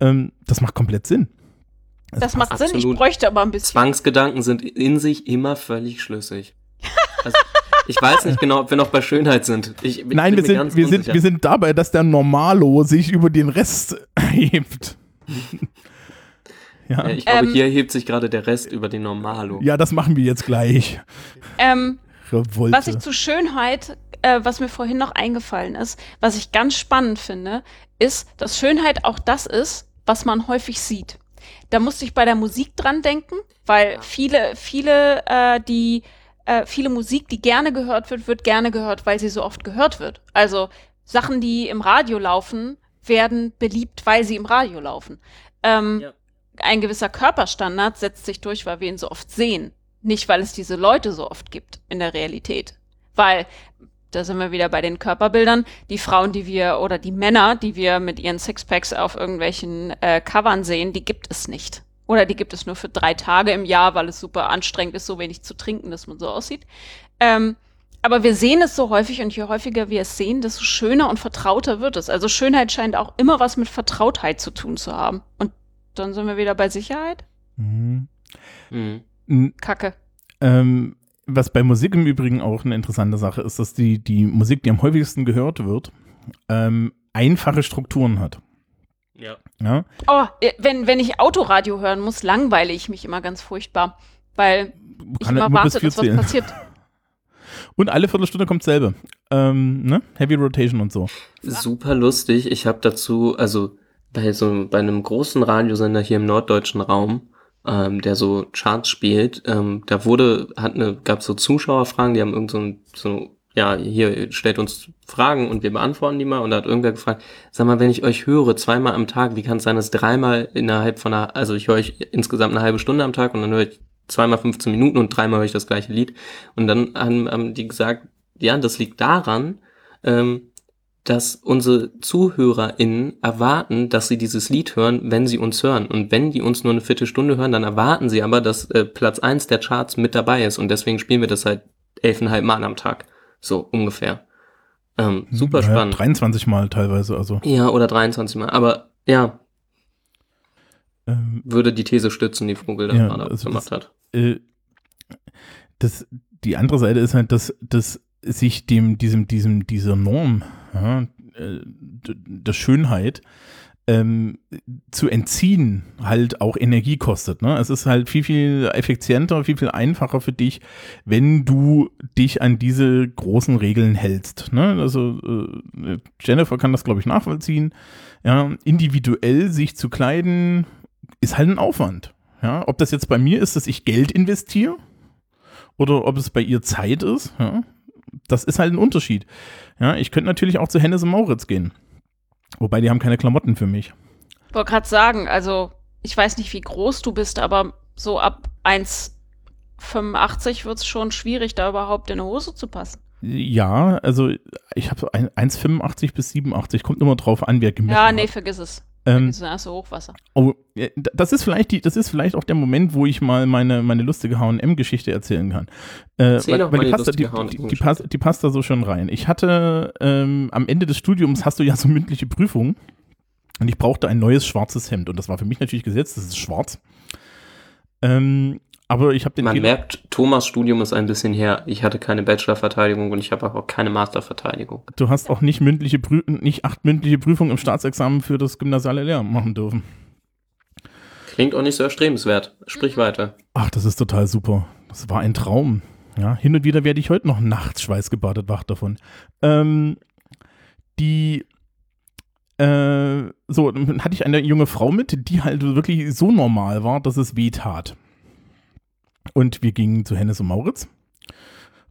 Ähm, das macht komplett Sinn. Das macht Sinn, ich absolut. bräuchte aber ein bisschen. Zwangsgedanken sind in sich immer völlig schlüssig. Also, ich weiß nicht genau, ob wir noch bei Schönheit sind. Ich, ich Nein, wir sind, wir, sind, wir sind dabei, dass der Normalo sich über den Rest hebt. ja. Ja, ich glaube, Ähm, hier hebt sich gerade der Rest über den Normalo. ja, das machen wir jetzt gleich. Ähm, Revolte. was ich zu Schönheit, äh, was mir vorhin noch eingefallen ist, was ich ganz spannend finde, ist, dass Schönheit auch das ist, was man häufig sieht. Da musste ich bei der Musik dran denken, weil viele, viele, äh, die, äh, viele Musik, die gerne gehört wird, wird gerne gehört, weil sie so oft gehört wird. Also Sachen, die im Radio laufen, werden beliebt, weil sie im Radio laufen. Ähm, Ja. Ein gewisser Körperstandard setzt sich durch, weil wir ihn so oft sehen. Nicht, weil es diese Leute so oft gibt in der Realität. Weil, da sind wir wieder bei den Körperbildern, die Frauen, die wir, oder die Männer, die wir mit ihren Sixpacks auf irgendwelchen äh, Covern sehen, die gibt es nicht. Oder die gibt es nur für drei Tage im Jahr, weil es super anstrengend ist, so wenig zu trinken, dass man so aussieht. Ähm, aber wir sehen es so häufig und je häufiger wir es sehen, desto schöner und vertrauter wird es. Also Schönheit scheint auch immer was mit Vertrautheit zu tun zu haben. Und dann sind wir wieder bei Sicherheit. Mhm. Mhm. Kacke. Ähm, was bei Musik im Übrigen auch eine interessante Sache ist, dass die, die Musik, die am häufigsten gehört wird, ähm, einfache Strukturen hat. Ja. Ja? Oh, äh, wenn, wenn ich Autoradio hören muss, langweile ich mich immer ganz furchtbar. Weil ich Kann halt immer warte, dass was zählen. passiert. Und alle Viertelstunde kommt selbe. Ähm, ne? Heavy Rotation und so. Super lustig. Ich habe dazu, also bei so bei einem großen Radiosender hier im norddeutschen Raum, ähm, der so Charts spielt, ähm, da wurde, hat eine, gab so Zuschauerfragen, die haben irgend so, ein, so, ja, hier stellt uns Fragen und wir beantworten die mal. Und da hat irgendwer gefragt, sag mal, wenn ich euch höre zweimal am Tag, wie kann es sein, dass dreimal innerhalb von einer, also ich höre euch insgesamt eine halbe Stunde am Tag und dann höre ich zweimal 15 Minuten und dreimal höre ich das gleiche Lied. Und dann haben, haben die gesagt, ja, das liegt daran, ähm, dass unsere ZuhörerInnen erwarten, dass sie dieses Lied hören, wenn sie uns hören. Und wenn die uns nur eine Viertelstunde hören, dann erwarten sie aber, dass äh, Platz eins der Charts mit dabei ist. Und deswegen spielen wir das halt elfeinhalb Mal am Tag. So ungefähr. Ähm, super Naja, spannend. 23 Mal teilweise, also. Ja, oder 23 Mal. Aber ja, Ähm, würde die These stützen, die Vogel da Ja, gerade also gemacht hat. äh, das, die andere Seite ist halt, dass, dass sich dem, diesem, diesem, dieser Norm, ja, äh, der Schönheit, ähm, zu entziehen halt auch Energie kostet. Ne? Es ist halt viel, viel effizienter, viel, viel einfacher für dich, wenn du dich an diese großen Regeln hältst. Ne? Also äh, Jennifer kann das, glaube ich, nachvollziehen. Ja, individuell sich zu kleiden, ist halt ein Aufwand. Ja, ob das jetzt bei mir ist, dass ich Geld investiere oder ob es bei ihr Zeit ist, ja, das ist halt ein Unterschied. Ja, ich könnte natürlich auch zu Hennes und Mauritz gehen. Wobei die haben keine Klamotten für mich. Ich wollte gerade sagen, also ich weiß nicht, wie groß du bist, aber so ab 1,85 wird es schon schwierig, da überhaupt in eine Hose zu passen. Ja, also ich habe ein- 1,85 bis 87, kommt immer drauf an, wer gemessen Ja, hat. nee, vergiss es. Ähm, dann hast du Hochwasser. Oh, d- das ist vielleicht die, das ist vielleicht auch der Moment, wo ich mal meine, meine lustige H&M-Geschichte erzählen kann. Äh, Erzähl doch mal die, passt da, die, lustige die, die, H&M-Geschichte. passt, die passt da so schön rein. Ich hatte ähm, am Ende des Studiums hast du ja so mündliche Prüfungen und ich brauchte ein neues schwarzes Hemd und das war für mich natürlich gesetzt, das ist schwarz. Ähm, aber ich habe den Man Fehler- merkt, Thomas Studium ist ein bisschen her. Ich hatte keine Bachelorverteidigung und ich habe auch keine Masterverteidigung. Du hast auch nicht mündliche Prü nicht acht mündliche Prüfungen im Staatsexamen für das gymnasiale Lehramt machen dürfen. Klingt auch nicht so erstrebenswert. Sprich weiter. Ach, das ist total super. Das war ein Traum. Ja, hin und wieder werde ich heute noch nachts schweißgebadet wach davon. Ähm, die äh, so, dann hatte ich eine junge Frau mit, die halt wirklich so normal war, dass es weh tat. Und wir gingen zu Hennes und Mauritz.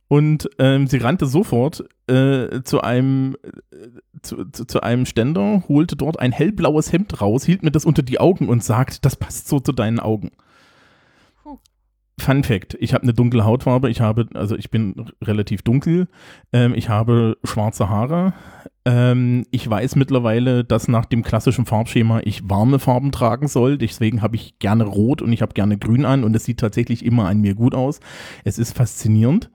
Und ähm, sie rannte sofort äh, zu einem äh, zu, zu, zu einem Ständer, holte dort ein hellblaues Hemd raus, hielt mir das unter die Augen und sagt, das passt so zu deinen Augen. Fun Fact: Ich habe eine dunkle Hautfarbe. Ich habe, also ich bin relativ dunkel. Ähm, ich habe schwarze Haare. Ähm, ich weiß mittlerweile, dass nach dem klassischen Farbschema ich warme Farben tragen soll. Deswegen habe ich gerne Rot und ich habe gerne Grün an und es sieht tatsächlich immer an mir gut aus. Es ist faszinierend.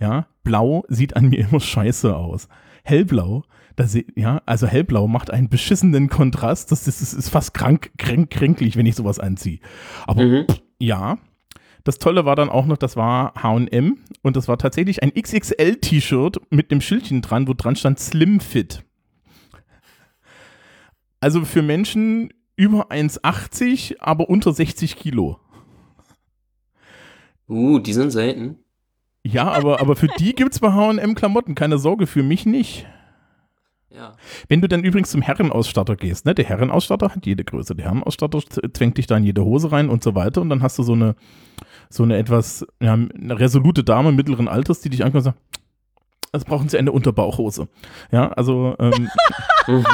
Ja, Blau sieht an mir immer scheiße aus. Hellblau, da se- ja, also Hellblau macht einen beschissenen Kontrast. Das ist, das ist fast krank, kränk, kränklich, wenn ich sowas anziehe. Aber Mhm. ja. Das Tolle war dann auch noch, das war H&M und das war tatsächlich ein XXL-T-Shirt mit einem Schildchen dran, wo dran stand Slim Fit. Also für Menschen über 1,80, aber unter 60 Kilo. Uh, die sind selten. Ja, aber, aber für die gibt es bei H&M Klamotten. Keine Sorge, für mich nicht. Ja. Wenn du dann übrigens zum Herrenausstatter gehst, ne, der Herrenausstatter hat jede Größe. Der Herrenausstatter zwängt dich da in jede Hose rein und so weiter. Und dann hast du so eine, so eine etwas ja, eine resolute Dame mittleren Alters, die dich anguckt und sagt, das brauchen sie eine Unterbauchhose. Ja, also ähm,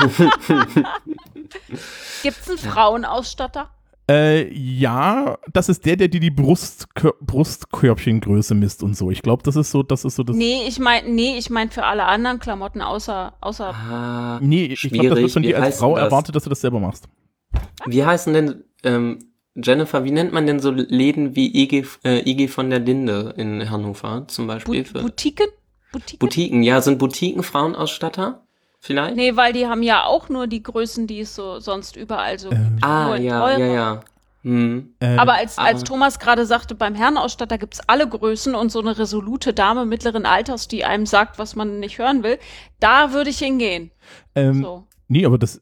Gibt's einen Frauenausstatter? Äh, ja, das ist der, der dir die Brustkör Brustkörbchengröße misst und so. Ich glaube, das ist so, das ist so das. Nee, ich meine, nee, ich mein für alle anderen Klamotten außer, außer ah, Nee, ich glaube, das wird von dir als Frau das? erwartet, dass du das selber machst. Wie heißen denn, ähm, Jennifer, wie nennt man denn so Läden wie IG, äh, IG von der Linde in Hannover zum Bu Beispiel? Für Boutiquen? Boutiquen? Boutiquen, ja, sind Boutiquen Frauenausstatter? Vielleicht? Nee, weil die haben ja auch nur die Größen, die es so sonst überall so Ähm, gibt. ah, ja, teurer. ja, ja. Hm. Äh, Aber als, als Aber- Thomas gerade sagte, beim Herrenausstatter gibt's alle Größen und so eine resolute Dame mittleren Alters, die einem sagt, was man nicht hören will, da würde ich hingehen. ähm, So. Nee, aber das,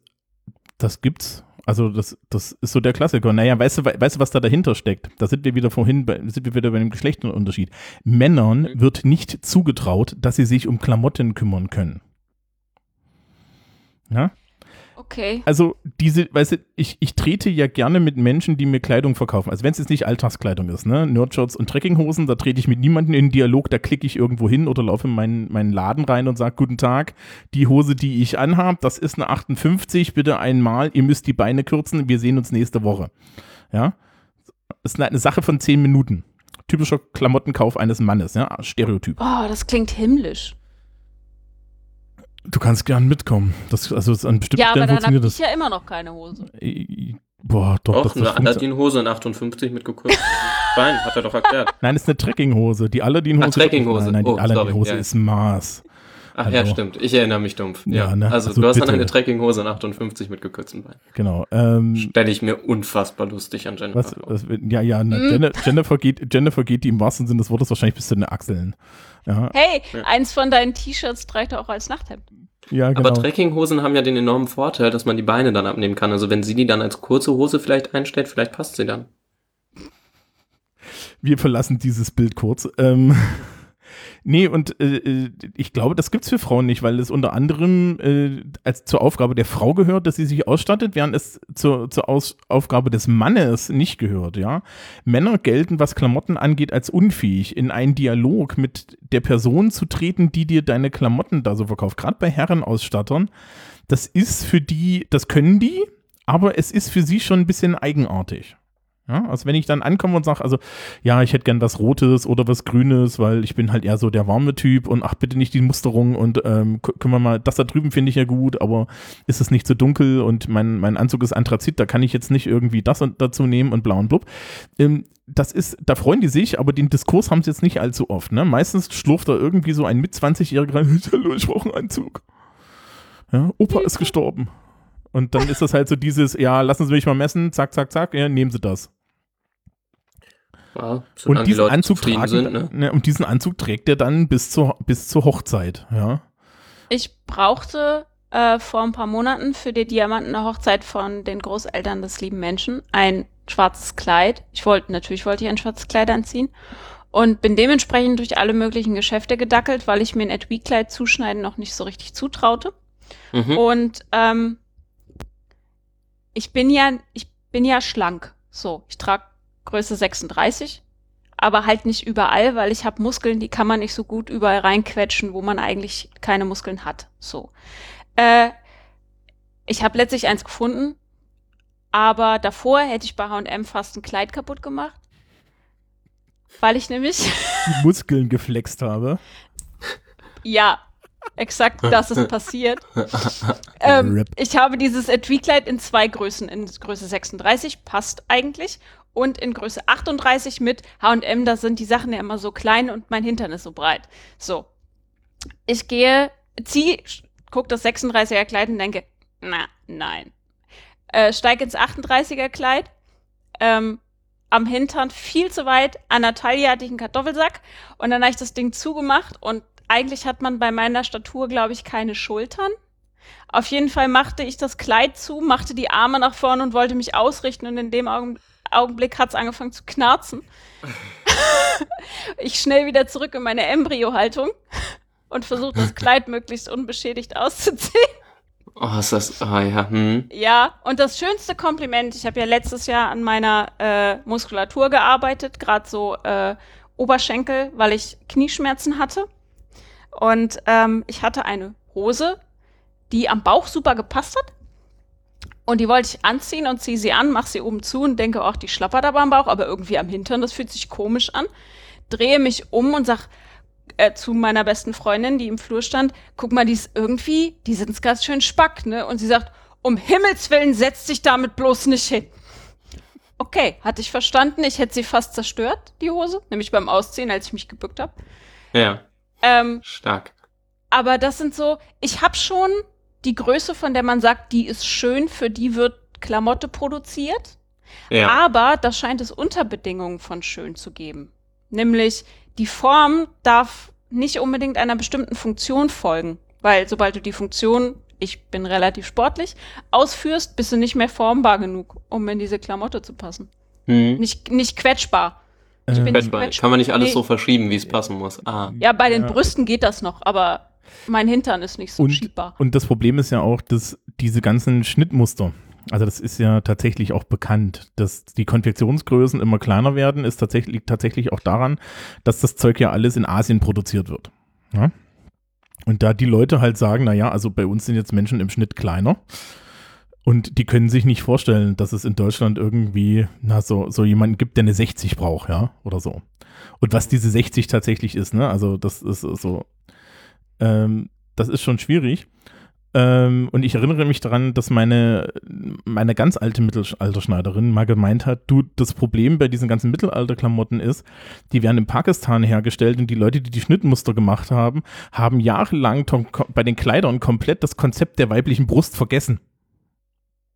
das gibt's. Also das, das ist so der Klassiker. Naja, weißt du, we- weißt du, was da dahinter steckt? Da sind wir wieder vorhin, bei, sind wir wieder bei dem Geschlechterunterschied. Männern Mhm. wird nicht zugetraut, dass sie sich um Klamotten kümmern können. Ja? Okay. Also diese, weißt du, ich, ich trete ja gerne mit Menschen, die mir Kleidung verkaufen. Also wenn es jetzt nicht Alltagskleidung ist, ne? Nerdshirts und Trekkinghosen, da trete ich mit niemandem in den Dialog, da klicke ich irgendwo hin oder laufe in meinen, meinen Laden rein und sage, guten Tag, die Hose, die ich anhab, das ist eine 58, bitte einmal, ihr müsst die Beine kürzen, wir sehen uns nächste Woche. Ja? Das ist eine, eine Sache von zehn Minuten. Typischer Klamottenkauf eines Mannes, ja, Stereotyp. Oh, das klingt himmlisch. Du kannst gern mitkommen. Das, also das an bestimmten Ja, aber Stellen dann habe ich ja immer noch keine Hose. Boah, doch, Doch, eine. Aladdin-Hose in 58 mit gekürztem Bein, hat er doch erklärt. Nein, ist eine Trekkinghose. Die Aladdin-Hose. Ach, Trekkinghose. Nein, nein, die Oh, Aladdin-Hose ja. ist Maß. Ach ja, Also- stimmt. Ich erinnere mich dumpf. Ja, Ja, ne? Also, Also du hast dann bitte. eine Trekkinghose in 58 mit gekürztem Bein. Genau. Ähm, Stelle ich mir unfassbar lustig an Jennifer was, was, ja, ja, na, Mhm. Jennifer, geht, Jennifer geht die im wahrsten Sinne des Wortes wahrscheinlich bis zu den Achseln. Ja, Hey, Ja. eins von deinen T-Shirts trägt er auch als Nachthemd. ja genau. Aber Trekkinghosen haben ja den enormen Vorteil, dass man die Beine dann abnehmen kann. Also wenn sie die dann als kurze Hose vielleicht einstellt, vielleicht passt sie dann. Wir verlassen dieses Bild kurz. Ähm, nee, und äh, äh, ich glaube, das gibt's für Frauen nicht, weil es unter anderem äh, als zur Aufgabe der Frau gehört, dass sie sich ausstattet, während es zur, zur Aus Aufgabe des Mannes nicht gehört, ja. Männer gelten, was Klamotten angeht, als unfähig, in einen Dialog mit der Person zu treten, die dir deine Klamotten da so verkauft. Gerade bei Herrenausstattern, das ist für die, das können die, aber es ist für sie schon ein bisschen eigenartig. Ja, also wenn ich dann ankomme und sage, also ja, ich hätte gern was Rotes oder was Grünes, weil ich bin halt eher so der warme Typ und ach, bitte nicht die Musterung und ähm, können wir mal, das da drüben finde ich ja gut, aber ist es nicht zu dunkel und mein, mein Anzug ist Anthrazit, da kann ich jetzt nicht irgendwie das und dazu nehmen und blau und blub. Ähm, das ist, da freuen die sich, aber den Diskurs haben sie jetzt nicht allzu oft. Ne? Meistens schlurft da irgendwie so ein mit 20-Jähriger rein, hallo, ich brauche einen Anzug. Ja, Opa ist gestorben. Und dann ist das halt so dieses, ja, lassen Sie mich mal messen, zack, zack, zack, ja, nehmen Sie das. Ja, Und solange die diesen, Anzug tragen, sind, ne? ne, und diesen Anzug trägt er dann bis zur, bis zur Hochzeit, ja. Ich brauchte äh, vor ein paar Monaten für die Diamantenhochzeit von den Großeltern des lieben Menschen ein schwarzes Kleid. Ich wollte, natürlich wollte ich ein schwarzes Kleid anziehen und bin dementsprechend durch alle möglichen Geschäfte gedackelt, weil ich mir ein Etui-Kleid zuschneiden noch nicht so richtig zutraute. Mhm. Und ähm, ich bin ja, ich bin ja schlank. So, ich trage Größe 36, aber halt nicht überall, weil ich habe Muskeln, die kann man nicht so gut überall reinquetschen, wo man eigentlich keine Muskeln hat. So. Äh, ich habe letztlich eins gefunden, aber davor hätte ich bei H&M fast ein Kleid kaputt gemacht. Weil ich nämlich, Die Muskeln geflext habe. ja, exakt das ist passiert. Ähm, ich habe dieses Etui-Kleid in zwei Größen. In Größe 36 passt eigentlich. Und in Größe 38 mit H&M, da sind die Sachen ja immer so klein und mein Hintern ist so breit. So. Ich gehe, zieh, guck das 36er Kleid und denke, na, nein. Äh, steig ins 38er Kleid. Ähm, am Hintern viel zu weit. An der Taille hatte ich einen Kartoffelsack. Und dann habe ich das Ding zugemacht. Und eigentlich hat man bei meiner Statur, glaube ich, keine Schultern. Auf jeden Fall machte ich das Kleid zu, machte die Arme nach vorne und wollte mich ausrichten. Und in dem Augen Augenblick hat es angefangen zu knarzen. ich schnell wieder zurück in meine Embryo-Haltung und versuche das Kleid möglichst unbeschädigt auszuziehen. Oh, ist das, ah ja, hm. Ja, und das schönste Kompliment, ich habe ja letztes Jahr an meiner äh, Muskulatur gearbeitet, gerade so äh, Oberschenkel, weil ich Knieschmerzen hatte. Und ähm, ich hatte eine Hose, die am Bauch super gepasst hat. Und die wollte ich anziehen und ziehe sie an, mache sie oben zu und denke, ach, die schlappert aber am Bauch, aber irgendwie am Hintern, das fühlt sich komisch an. Drehe mich um und sag äh, zu meiner besten Freundin, die im Flur stand, guck mal, die ist irgendwie, die sind ganz schön spack, ne? Und sie sagt, um Himmels Willen, setz dich damit bloß nicht hin. Okay, hatte ich verstanden. Ich hätte sie fast zerstört, die Hose, nämlich beim Ausziehen, als ich mich gebückt habe. Ja, Ähm, stark. aber das sind so, ich habe schon die Größe, von der man sagt, die ist schön, für die wird Klamotte produziert. Ja, Aber da scheint es Unterbedingungen von schön zu geben. Nämlich, die Form darf nicht unbedingt einer bestimmten Funktion folgen. Weil sobald du die Funktion, ich bin relativ sportlich, ausführst, bist du nicht mehr formbar genug, um in diese Klamotte zu passen. hm. Nicht, nicht quetschbar. Ich Ähm. Kann man nicht alles Nee. so verschieben, wie es passen muss. Ah. Ja, bei den Ja. Brüsten geht das noch, aber mein Hintern ist nicht so Und, schiebbar. und das Problem ist ja auch, dass diese ganzen Schnittmuster, also das ist ja tatsächlich auch bekannt, dass die Konfektionsgrößen immer kleiner werden, ist tatsächlich, liegt tatsächlich auch daran, dass das Zeug ja alles in Asien produziert wird. Ja? Und da die Leute halt sagen, naja, also bei uns sind jetzt Menschen im Schnitt kleiner und die können sich nicht vorstellen, dass es in Deutschland irgendwie, na, so, so jemanden gibt, der eine 60 braucht, ja, oder so. Und was diese 60 tatsächlich ist, ne, also das ist so, ähm, das ist schon schwierig. Ähm, und ich erinnere mich daran, dass meine, meine ganz alte Mittelalterschneiderin mal gemeint hat, du, das Problem bei diesen ganzen Mittelalterklamotten ist, die werden in Pakistan hergestellt und die Leute, die die Schnittmuster gemacht haben, haben jahrelang bei den Kleidern komplett das Konzept der weiblichen Brust vergessen.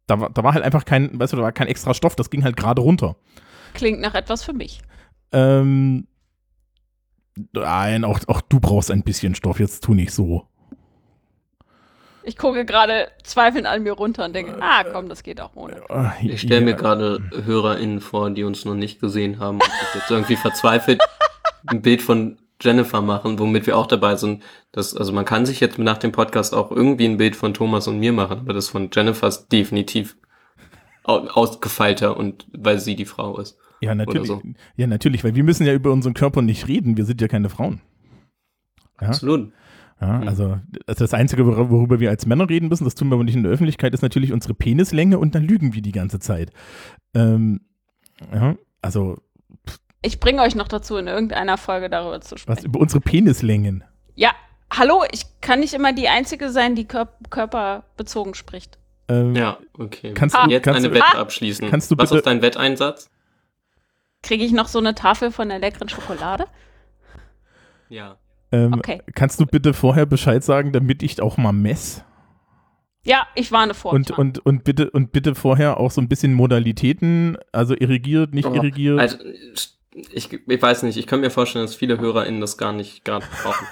Da war, da war halt einfach kein, weißt du, da war kein extra Stoff, das ging halt gerade runter. Klingt nach etwas für mich. Ähm, nein, auch, auch du brauchst ein bisschen Stoff, jetzt tu nicht so. Ich gucke gerade zweifelnd an mir runter und denke, ah, komm, das geht auch ohne. Ich stelle mir gerade HörerInnen vor, die uns noch nicht gesehen haben und jetzt irgendwie verzweifelt ein Bild von Jennifer machen, womit wir auch dabei sind. Dass, also man kann sich jetzt nach dem Podcast auch irgendwie ein Bild von Thomas und mir machen, aber das von Jennifer ist definitiv au- ausgefeilter und weil sie die Frau ist. Ja, natürlich. so. Ja, natürlich, weil wir müssen ja über unseren Körper nicht reden. Wir sind ja keine Frauen. Ja, Absolut. ja Mhm. also, das Einzige, wor- worüber wir als Männer reden müssen, das tun wir aber nicht in der Öffentlichkeit, ist natürlich unsere Penislänge und dann lügen wir die ganze Zeit. Ähm, ja, also Ich bringe euch noch dazu, in irgendeiner Folge darüber zu was sprechen. über unsere Penislängen. Ja, hallo, ich kann nicht immer die Einzige sein, die kör körperbezogen spricht. Ähm, Ja, okay. Kannst du- jetzt kannst eine Wette abschließen. Kannst du Was bitte- ist dein Wetteinsatz? Kriege ich noch so eine Tafel von der leckeren Schokolade? Ja. Ähm, Okay. Kannst du bitte vorher Bescheid sagen, damit ich auch mal mess? Ja, ich warne vor. Und, und, und, bitte, und bitte vorher auch so ein bisschen Modalitäten, also irrigiert, nicht Oh, irrigiert. Also, Ich, ich weiß nicht, ich kann mir vorstellen, dass viele HörerInnen das gar nicht gerade brauchen.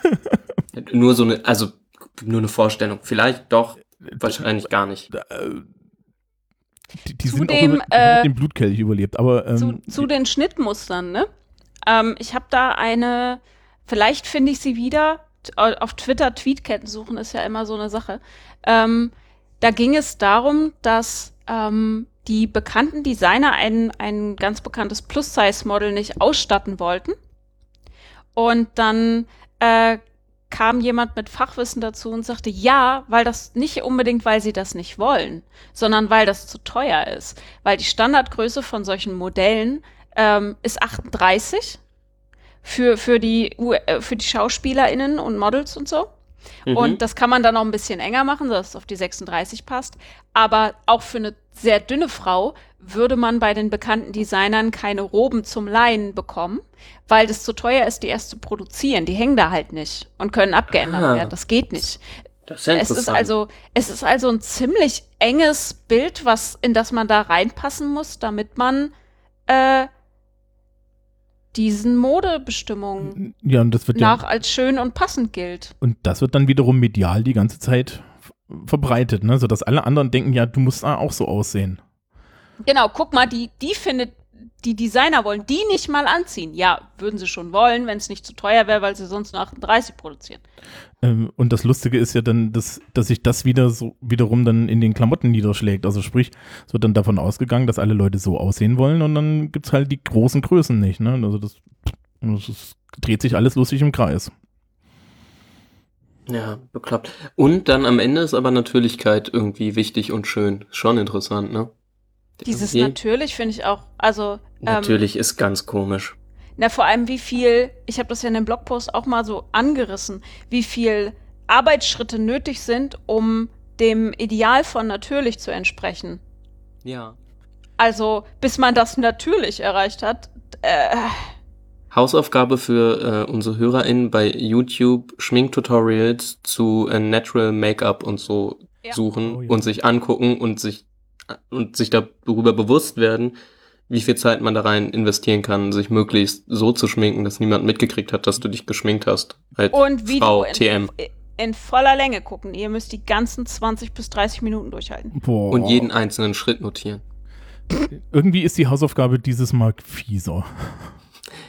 nur so eine, also nur eine Vorstellung. Vielleicht doch, wahrscheinlich gar nicht. Äh, die, die Zu sind dem, auch über, äh, den Blutkelch überlebt, aber ähm, zu, zu den Schnittmustern, ne? Ähm, ich habe da eine, vielleicht finde ich sie wieder. Auf Twitter Tweetketten suchen ist ja immer so eine Sache. Ähm, da ging es darum, dass ähm, die bekannten Designer ein, ein ganz bekanntes Plus-Size-Model nicht ausstatten wollten. Und dann äh, kam jemand mit Fachwissen dazu und sagte, ja, weil das nicht unbedingt, weil sie das nicht wollen, sondern weil das zu teuer ist. Weil die Standardgröße von solchen Modellen ähm, ist 38 für, für, die, äh, für die SchauspielerInnen und Models und so. Mhm. Und das kann man dann noch ein bisschen enger machen, dass es auf die 36 passt. Aber auch für eine sehr dünne Frau würde man bei den bekannten Designern keine Roben zum Leihen bekommen, weil das zu teuer ist, die erst zu produzieren. Die hängen da halt nicht und können abgeändert Ah. werden. Das geht nicht. das ist ja Es ist also, es ist also ein ziemlich enges Bild, was, in das man da reinpassen muss, damit man äh, diesen Modebestimmungen ja, und das wird nach ja als schön und passend gilt. und das wird dann wiederum medial die ganze Zeit verbreitet, ne, sodass alle anderen denken, ja, du musst auch so aussehen. Genau, guck mal, die, die findet, die Designer wollen die nicht mal anziehen. Ja, würden sie schon wollen, wenn es nicht zu teuer wäre, weil sie sonst nur 38 produzieren. Ähm, und das Lustige ist ja dann, dass, dass sich das wieder so wiederum dann in den Klamotten niederschlägt. Also sprich, es wird dann davon ausgegangen, dass alle Leute so aussehen wollen und dann gibt es halt die großen Größen nicht. Ne? Also das, das dreht sich alles lustig im Kreis. Ja, bekloppt. Und dann am Ende ist aber Natürlichkeit irgendwie wichtig und schön. Schon interessant, ne? Dieses Irgendwie- natürlich finde ich auch, also ähm, Natürlich ist ganz komisch. Na, vor allem wie viel, ich habe das ja in dem Blogpost auch mal so angerissen, wie viel Arbeitsschritte nötig sind, um dem Ideal von natürlich zu entsprechen. Ja. Also, bis man das natürlich erreicht hat, äh, Hausaufgabe für äh, unsere HörerInnen bei YouTube Schminktutorials zu äh, Natural Make-up und so Ja. suchen Oh ja. und sich angucken und sich und sich darüber bewusst werden, wie viel Zeit man da rein investieren kann, sich möglichst so zu schminken, dass niemand mitgekriegt hat, dass du dich geschminkt hast. Als und Frau Video TM. in, in voller Länge gucken. Ihr müsst die ganzen 20 bis 30 Minuten durchhalten. Boah. Und jeden einzelnen Schritt notieren. Irgendwie ist die Hausaufgabe dieses Mal fieser.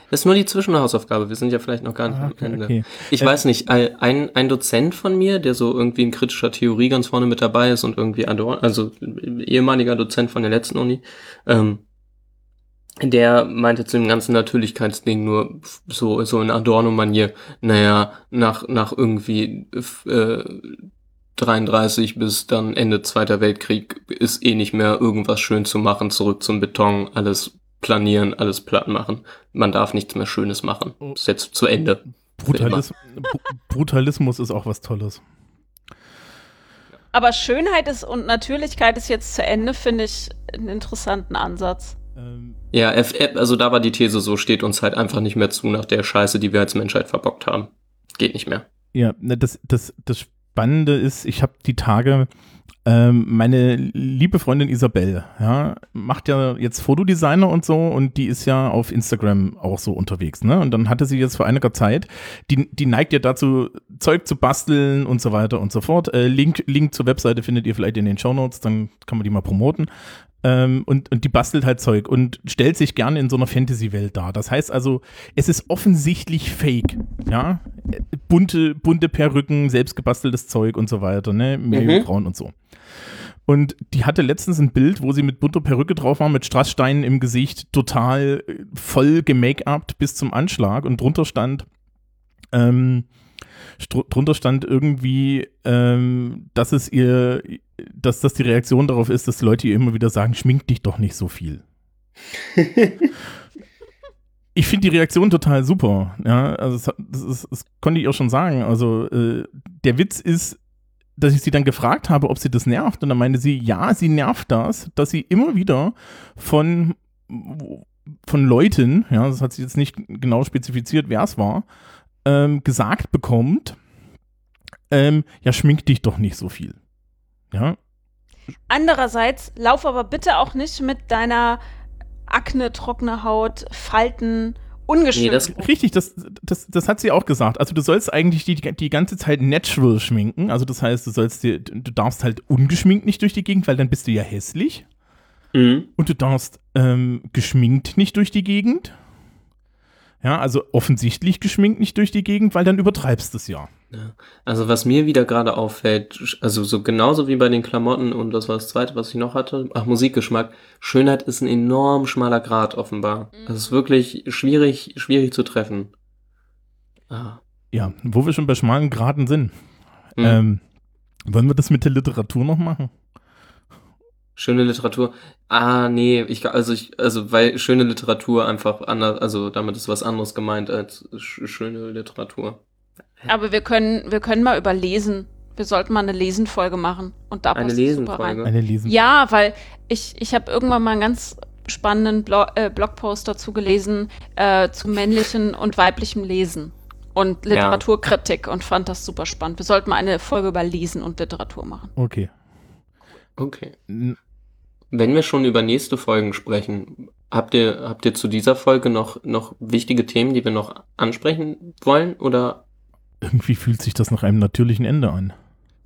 Das ist nur die Zwischenhausaufgabe. Wir sind ja vielleicht noch gar nicht Ah, am okay, Ende. okay. Ich Äh, weiß nicht, ein, ein Dozent von mir, der so irgendwie in kritischer Theorie ganz vorne mit dabei ist und irgendwie Adorno, also ehemaliger Dozent von der letzten Uni, ähm, der meinte zu dem ganzen Natürlichkeitsding nur so, so in Adorno-Manier, naja, nach, nach irgendwie äh, 33 bis dann Ende Zweiter Weltkrieg ist eh nicht mehr irgendwas schön zu machen, zurück zum Beton, alles planieren, alles platt machen. Man darf nichts mehr Schönes machen. Ist jetzt zu Ende. Brutalis Br- Brutalismus ist auch was Tolles. Aber Schönheit ist und Natürlichkeit ist jetzt zu Ende, finde ich einen interessanten Ansatz. Ähm, Ja, also da war die These so, steht uns halt einfach nicht mehr zu nach der Scheiße, die wir als Menschheit verbockt haben. Geht nicht mehr. Ja, ne, das, das, das Spannende ist, ich habe die Tage, ähm, meine liebe Freundin Isabel, ja, macht ja jetzt Fotodesigner und so und die ist ja auf Instagram auch so unterwegs, ne? Und dann hatte sie jetzt vor einiger Zeit, die, die neigt ja dazu, Zeug zu basteln und so weiter und so fort. Äh, Link, Link zur Webseite findet ihr vielleicht in den Shownotes, dann kann man die mal promoten. Ähm, und, und die bastelt halt Zeug und stellt sich gerne in so einer Fantasy-Welt dar. Das heißt also, es ist offensichtlich fake, ja. Bunte, bunte Perücken, selbstgebasteltes Zeug und so weiter, ne? Meerjungfrauen und so. Und die hatte letztens ein Bild, wo sie mit bunter Perücke drauf war, mit Strasssteinen im Gesicht, total äh, voll gemake-upt bis zum Anschlag und drunter stand, ähm, drunter stand irgendwie, ähm, dass es ihr, dass das die Reaktion darauf ist, dass die Leute ihr immer wieder sagen, schmink dich doch nicht so viel. ich finde die Reaktion total super. Ja, also das, ist, das konnte ich auch schon sagen. Also äh, der Witz ist, dass ich sie dann gefragt habe, ob sie das nervt. Und dann meinte sie, ja, sie nervt das, dass sie immer wieder von, von Leuten, ja, das hat sie jetzt nicht genau spezifiziert, wer es war, ähm, gesagt bekommt, ähm, ja, schmink dich doch nicht so viel. Ja, Andererseits, lauf aber bitte auch nicht mit deiner Akne, trockene Haut, Falten ungeschminkt. Nee, das-. Richtig, das, das, das hat sie auch gesagt. Also du sollst eigentlich die, die ganze Zeit natural schminken. Also das heißt, du sollst dir, du darfst halt ungeschminkt nicht durch die Gegend, weil dann bist du ja hässlich. Mhm. Und du darfst ähm, geschminkt nicht durch die Gegend. Ja, also offensichtlich geschminkt nicht durch die Gegend, weil dann übertreibst du es ja. Also was mir wieder gerade auffällt, also so genauso wie bei den Klamotten und das war das zweite, was ich noch hatte, ach Musikgeschmack, Schönheit ist ein enorm schmaler Grad offenbar. Das ist wirklich schwierig, schwierig zu treffen. Ah. Ja, wo wir schon bei schmalen Graden sind. Hm. Ähm, wollen wir das mit der Literatur noch machen? Schöne Literatur. Ah, nee, ich also ich also weil schöne Literatur einfach anders, also damit ist was anderes gemeint als sch schöne Literatur. Aber wir können, wir können mal überlesen. Wir sollten mal eine Lesenfolge machen. Und da Eine passt es super rein. Lesenfolge. Eine Lesen. Ja, weil ich, ich habe irgendwann mal einen ganz spannenden Blo äh, Blogpost dazu gelesen, äh, zu männlichen und weiblichem Lesen und Literaturkritik und fand das super spannend. Wir sollten mal eine Folge über Lesen und Literatur machen. Okay. Okay. Wenn wir schon über nächste Folgen sprechen, habt ihr habt ihr zu dieser Folge noch noch wichtige Themen, die wir noch ansprechen wollen oder Irgendwie fühlt sich das nach einem natürlichen Ende an.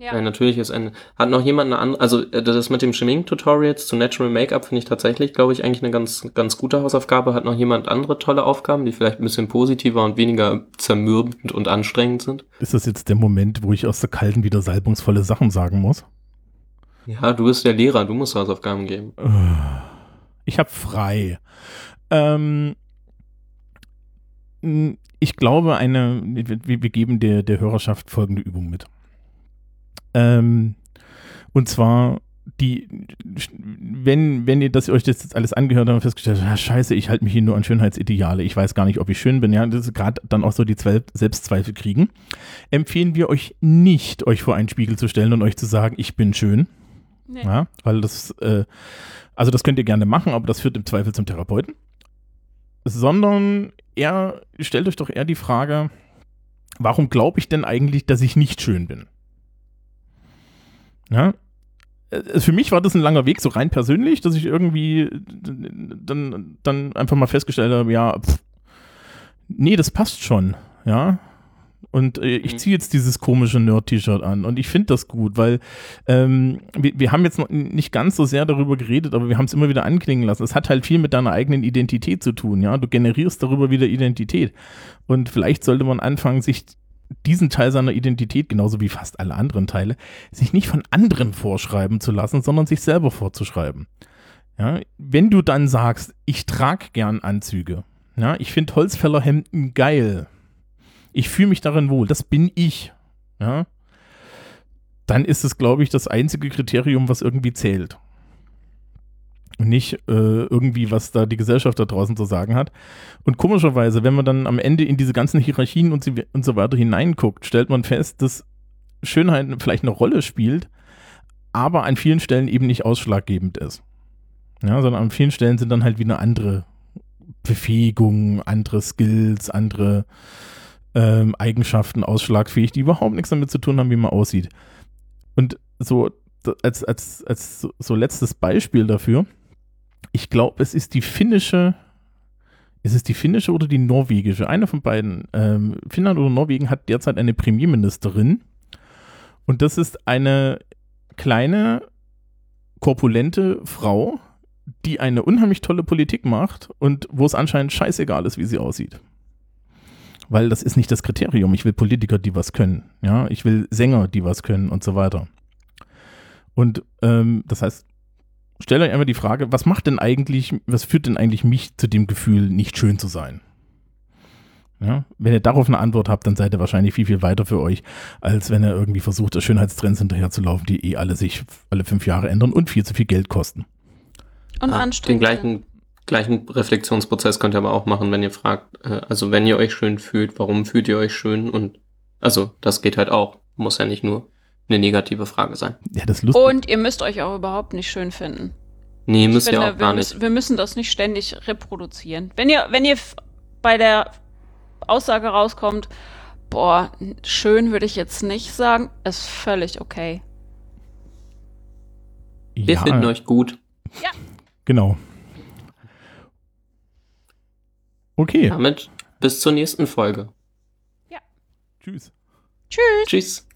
Ja. Ja, natürlich ist ein. Hat noch jemand eine andere. Also, äh, das mit dem Schmink-Tutorials zu Natural Make-up finde ich tatsächlich, glaube ich, eigentlich eine ganz, ganz gute Hausaufgabe. Hat noch jemand andere tolle Aufgaben, die vielleicht ein bisschen positiver und weniger zermürbend und anstrengend sind? Ist das jetzt der Moment, wo ich aus der kalten wieder salbungsvolle Sachen sagen muss? Ja, du bist der Lehrer, du musst Hausaufgaben geben. Ich habe frei. Ähm, ich glaube, eine, wir, geben der, der Hörerschaft folgende Übung mit. Ähm, und zwar die, wenn, wenn ihr das euch das jetzt alles angehört habt und festgestellt habt, scheiße, ich halte mich hier nur an Schönheitsideale, ich weiß gar nicht, ob ich schön bin, ja, das ist gerade dann auch so die Zwel Selbstzweifel kriegen, empfehlen wir euch nicht, euch vor einen Spiegel zu stellen und euch zu sagen, ich bin schön. Nee. Ja, weil das, äh, also das könnt ihr gerne machen, aber das führt im Zweifel zum Therapeuten. Sondern eher, stellt euch doch eher die Frage, warum glaube ich denn eigentlich, dass ich nicht schön bin? Ja, äh, für mich war das ein langer Weg, so rein persönlich, dass ich irgendwie dann, dann einfach mal festgestellt habe, ja, pff, nee, das passt schon, ja. Und äh, ich Mhm. ziehe jetzt dieses komische Nerd-T-Shirt an und ich finde das gut, weil ähm, wir, wir haben jetzt noch nicht ganz so sehr darüber geredet, aber wir haben es immer wieder anklingen lassen. Es hat halt viel mit deiner eigenen Identität zu tun, ja. Du generierst darüber wieder Identität. Und vielleicht sollte man anfangen, sich diesen Teil seiner Identität, genauso wie fast alle anderen Teile, sich nicht von anderen vorschreiben zu lassen, sondern sich selber vorzuschreiben. Ja, wenn du dann sagst, ich trage gern Anzüge, ja, ich finde Holzfällerhemden geil, ich fühle mich darin wohl, das bin ich, ja, dann ist es, glaube ich, das einzige Kriterium, was irgendwie zählt. Nicht äh, irgendwie, was da die Gesellschaft da draußen zu sagen hat. Und komischerweise, wenn man dann am Ende in diese ganzen Hierarchien und, sie, und so weiter hineinguckt, stellt man fest, dass Schönheit vielleicht eine Rolle spielt, aber an vielen Stellen eben nicht ausschlaggebend ist. Ja, sondern an vielen Stellen sind dann halt wieder andere Befähigungen, andere Skills, andere ähm, Eigenschaften ausschlagfähig, die überhaupt nichts damit zu tun haben, wie man aussieht. Und so als, als, als so letztes Beispiel dafür, ich glaube, es ist die finnische, ist es die finnische oder die norwegische? Eine von beiden. Ähm, Finnland oder Norwegen hat derzeit eine Premierministerin. Und das ist eine kleine, korpulente Frau, die eine unheimlich tolle Politik macht und wo es anscheinend scheißegal ist, wie sie aussieht. Weil das ist nicht das Kriterium. Ich will Politiker, die was können. Ja, ich will Sänger, die was können und so weiter. Und ähm, das heißt, stellt euch einmal die Frage, was macht denn eigentlich, was führt denn eigentlich mich zu dem Gefühl, nicht schön zu sein? Ja, wenn ihr darauf eine Antwort habt, dann seid ihr wahrscheinlich viel, viel weiter für euch, als wenn ihr irgendwie versucht, der Schönheitstrends hinterherzulaufen, die eh alle sich alle fünf Jahre ändern und viel zu viel Geld kosten. Und Ah, den anstrengend. gleichen, gleichen Reflexionsprozess könnt ihr aber auch machen, wenn ihr fragt, äh, also wenn ihr euch schön fühlt, warum fühlt ihr euch schön? Und also das geht halt auch. Muss ja nicht nur eine negative Frage sein. Ja, das ist lustig. Und ihr müsst euch auch überhaupt nicht schön finden. Nee, Ich müsst ihr finde, auch gar wir, nicht. müssen, wir müssen das nicht ständig reproduzieren. Wenn ihr, wenn ihr bei der Aussage rauskommt, boah, schön würde ich jetzt nicht sagen, ist völlig okay. Wir ja, finden euch gut. Genau. Okay, Damit bis zur nächsten Folge. tschüss. Tschüss. Tschüss.